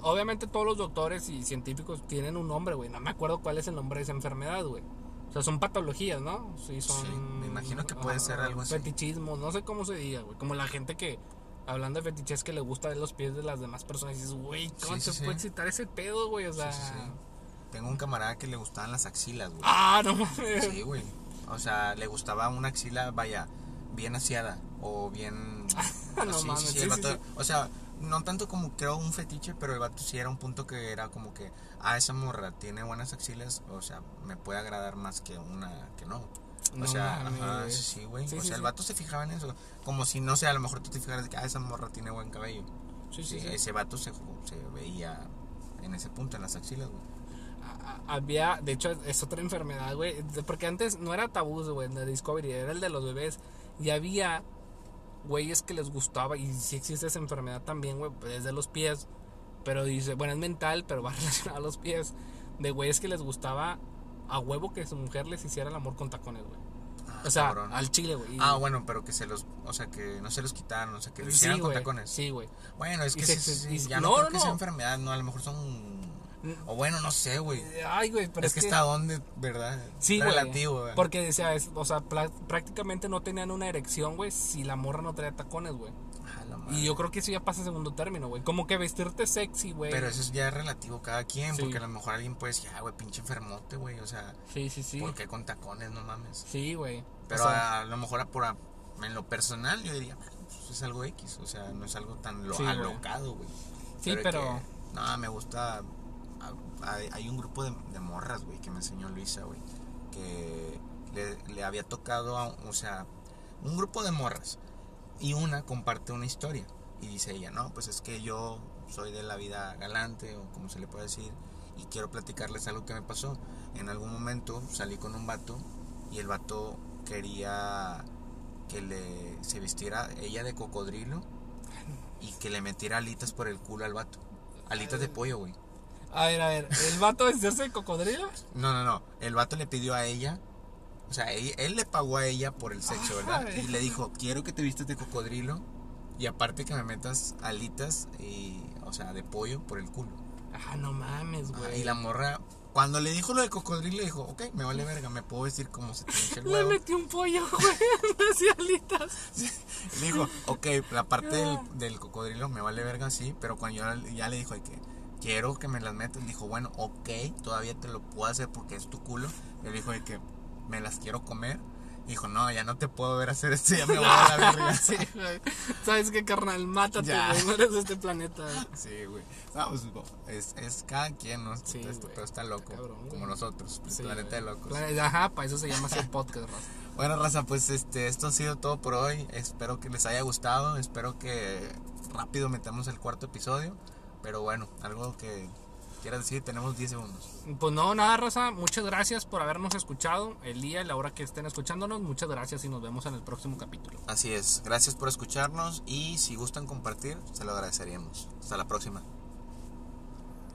Obviamente todos los doctores y científicos tienen un nombre, güey. No me acuerdo cuál es el nombre de esa enfermedad, güey. O sea, son patologías, ¿no? Sí, son... Sí, me imagino que puede ser algo así. Fetichismo, no sé cómo se diga, güey. Como la gente que, hablando de fetiches, que le gusta ver los pies de las demás personas. Y dices, güey, ¿cómo Sí, sí, puede sí. excitar ese pedo, güey? O sea... Tengo un camarada que le gustaban las axilas, güey. Ah, no mames. Sí, güey. O sea, le gustaba una axila, vaya, bien aseada o bien... <laughs> No así, mames, el vato-. O sea, no tanto como creo un fetiche, pero el vato sí era un punto que era como que, ah, esa morra tiene buenas axilas, o sea, me puede agradar más que una que no. O sea, mames. ajá, sí, sí, güey. Sí, o sí, sea, el sí. vato se fijaba en eso. Como si, no sé, a lo mejor tú te fijaras de que, ah, esa morra tiene buen cabello. Sí, sí, sí. Ese vato se, se veía en ese punto, en las axilas, güey. Había, de hecho, es otra enfermedad, güey. de- Porque antes no era tabú, güey, en la Discovery, era el de los bebés. Y había güeyes que les gustaba, y si existe esa enfermedad también, güey, es de los pies. Pero dice, bueno, es mental, pero va <laughs> relacionado a los pies. De güeyes que les gustaba a huevo que su mujer les hiciera el amor con tacones, güey. Ah, O sea, cabrón. al chile, güey. Ah, bueno, pero que se los, o sea, que no se los quitaran, o sea, que lo hicieran sí, con tacones. Sí, güey. Bueno, es que se- sí, y- sí, ya no, no, creo no, que sea enfermedad, no, a lo mejor son... O bueno, no sé, güey. Ay, güey, pero Es, que, está donde, ¿verdad? Sí, güey. Relativo, güey. Porque decía, o sea, prácticamente no tenían una erección, güey, si la morra no traía tacones, güey. Ah, madre. Y yo creo que eso ya pasa a segundo término, güey. Como que vestirte sexy, güey. Pero eso es ya relativo cada quien, Sí. porque a lo mejor alguien puede decir, ah, güey, pinche enfermote, güey, o sea, Sí, sí, sí. ¿por qué con tacones, no mames? Sí, güey. Pero O sea, a, lo mejor a por a- en lo personal yo diría, "Bueno, pues es algo X, o sea, no es algo tan lo, Sí, alocado, güey. Sí, pero- no, me gusta. Hay, un grupo de, de morras, güey, que me enseñó Luisa, güey, que le, le había tocado, a- o sea, un grupo de morras. Y una comparte una historia. Y dice ella, no, pues es que yo soy de la vida galante, o como se le puede decir, y quiero platicarles algo que me pasó. En algún momento salí con un vato y el vato quería que le se vistiera ella de cocodrilo y que le metiera alitas por el culo al vato. Alitas de pollo, güey. a ver, a ver. ¿El vato vestirse de cocodrilo? No, no, no. El vato le pidió a ella. O sea, él, él le pagó a ella por el sexo, ¿verdad? Y le dijo, quiero que te vistas de cocodrilo y aparte que me metas alitas y, o sea, de pollo por el culo. Ah, no mames, güey. y la morra, cuando le dijo lo de cocodrilo, dijo, ok, me vale verga, me puedo vestir como se te hinche el <laughs> Le huevo. metí un pollo, <laughs> güey. Hacía alitas. Le dijo, ok, la parte del, del cocodrilo me vale verga, sí, pero cuando yo ya le dijo de que quiero que me las metas, dijo, bueno, ok, todavía te lo puedo hacer porque es tu culo. Y le dijo de que me las quiero comer Dijo, no, ya no te puedo ver hacer esto, ya me voy a la verga. <laughs> sí, güey. ¿Sabes qué, carnal? Mátate, güey. No eres de este planeta. Sí, güey. No, pues, es, es cada quien, ¿no? Sí, este güey. pero está loco. Está cabrón, como nosotros, el Sí, planeta de locos. Ajá, para eso se llama así el podcast, raza. <laughs> Bueno, raza, pues este, esto ha sido todo por hoy. Espero que les haya gustado. Espero que rápido metamos el cuarto episodio. Pero bueno, algo que quieras decir, tenemos 10 segundos. Pues no, nada, raza. Muchas gracias por habernos escuchado. El día y la hora que estén escuchándonos. Muchas gracias y nos vemos en el próximo capítulo. Así es, gracias por escucharnos y si gustan compartir, se lo agradeceríamos. Hasta la próxima.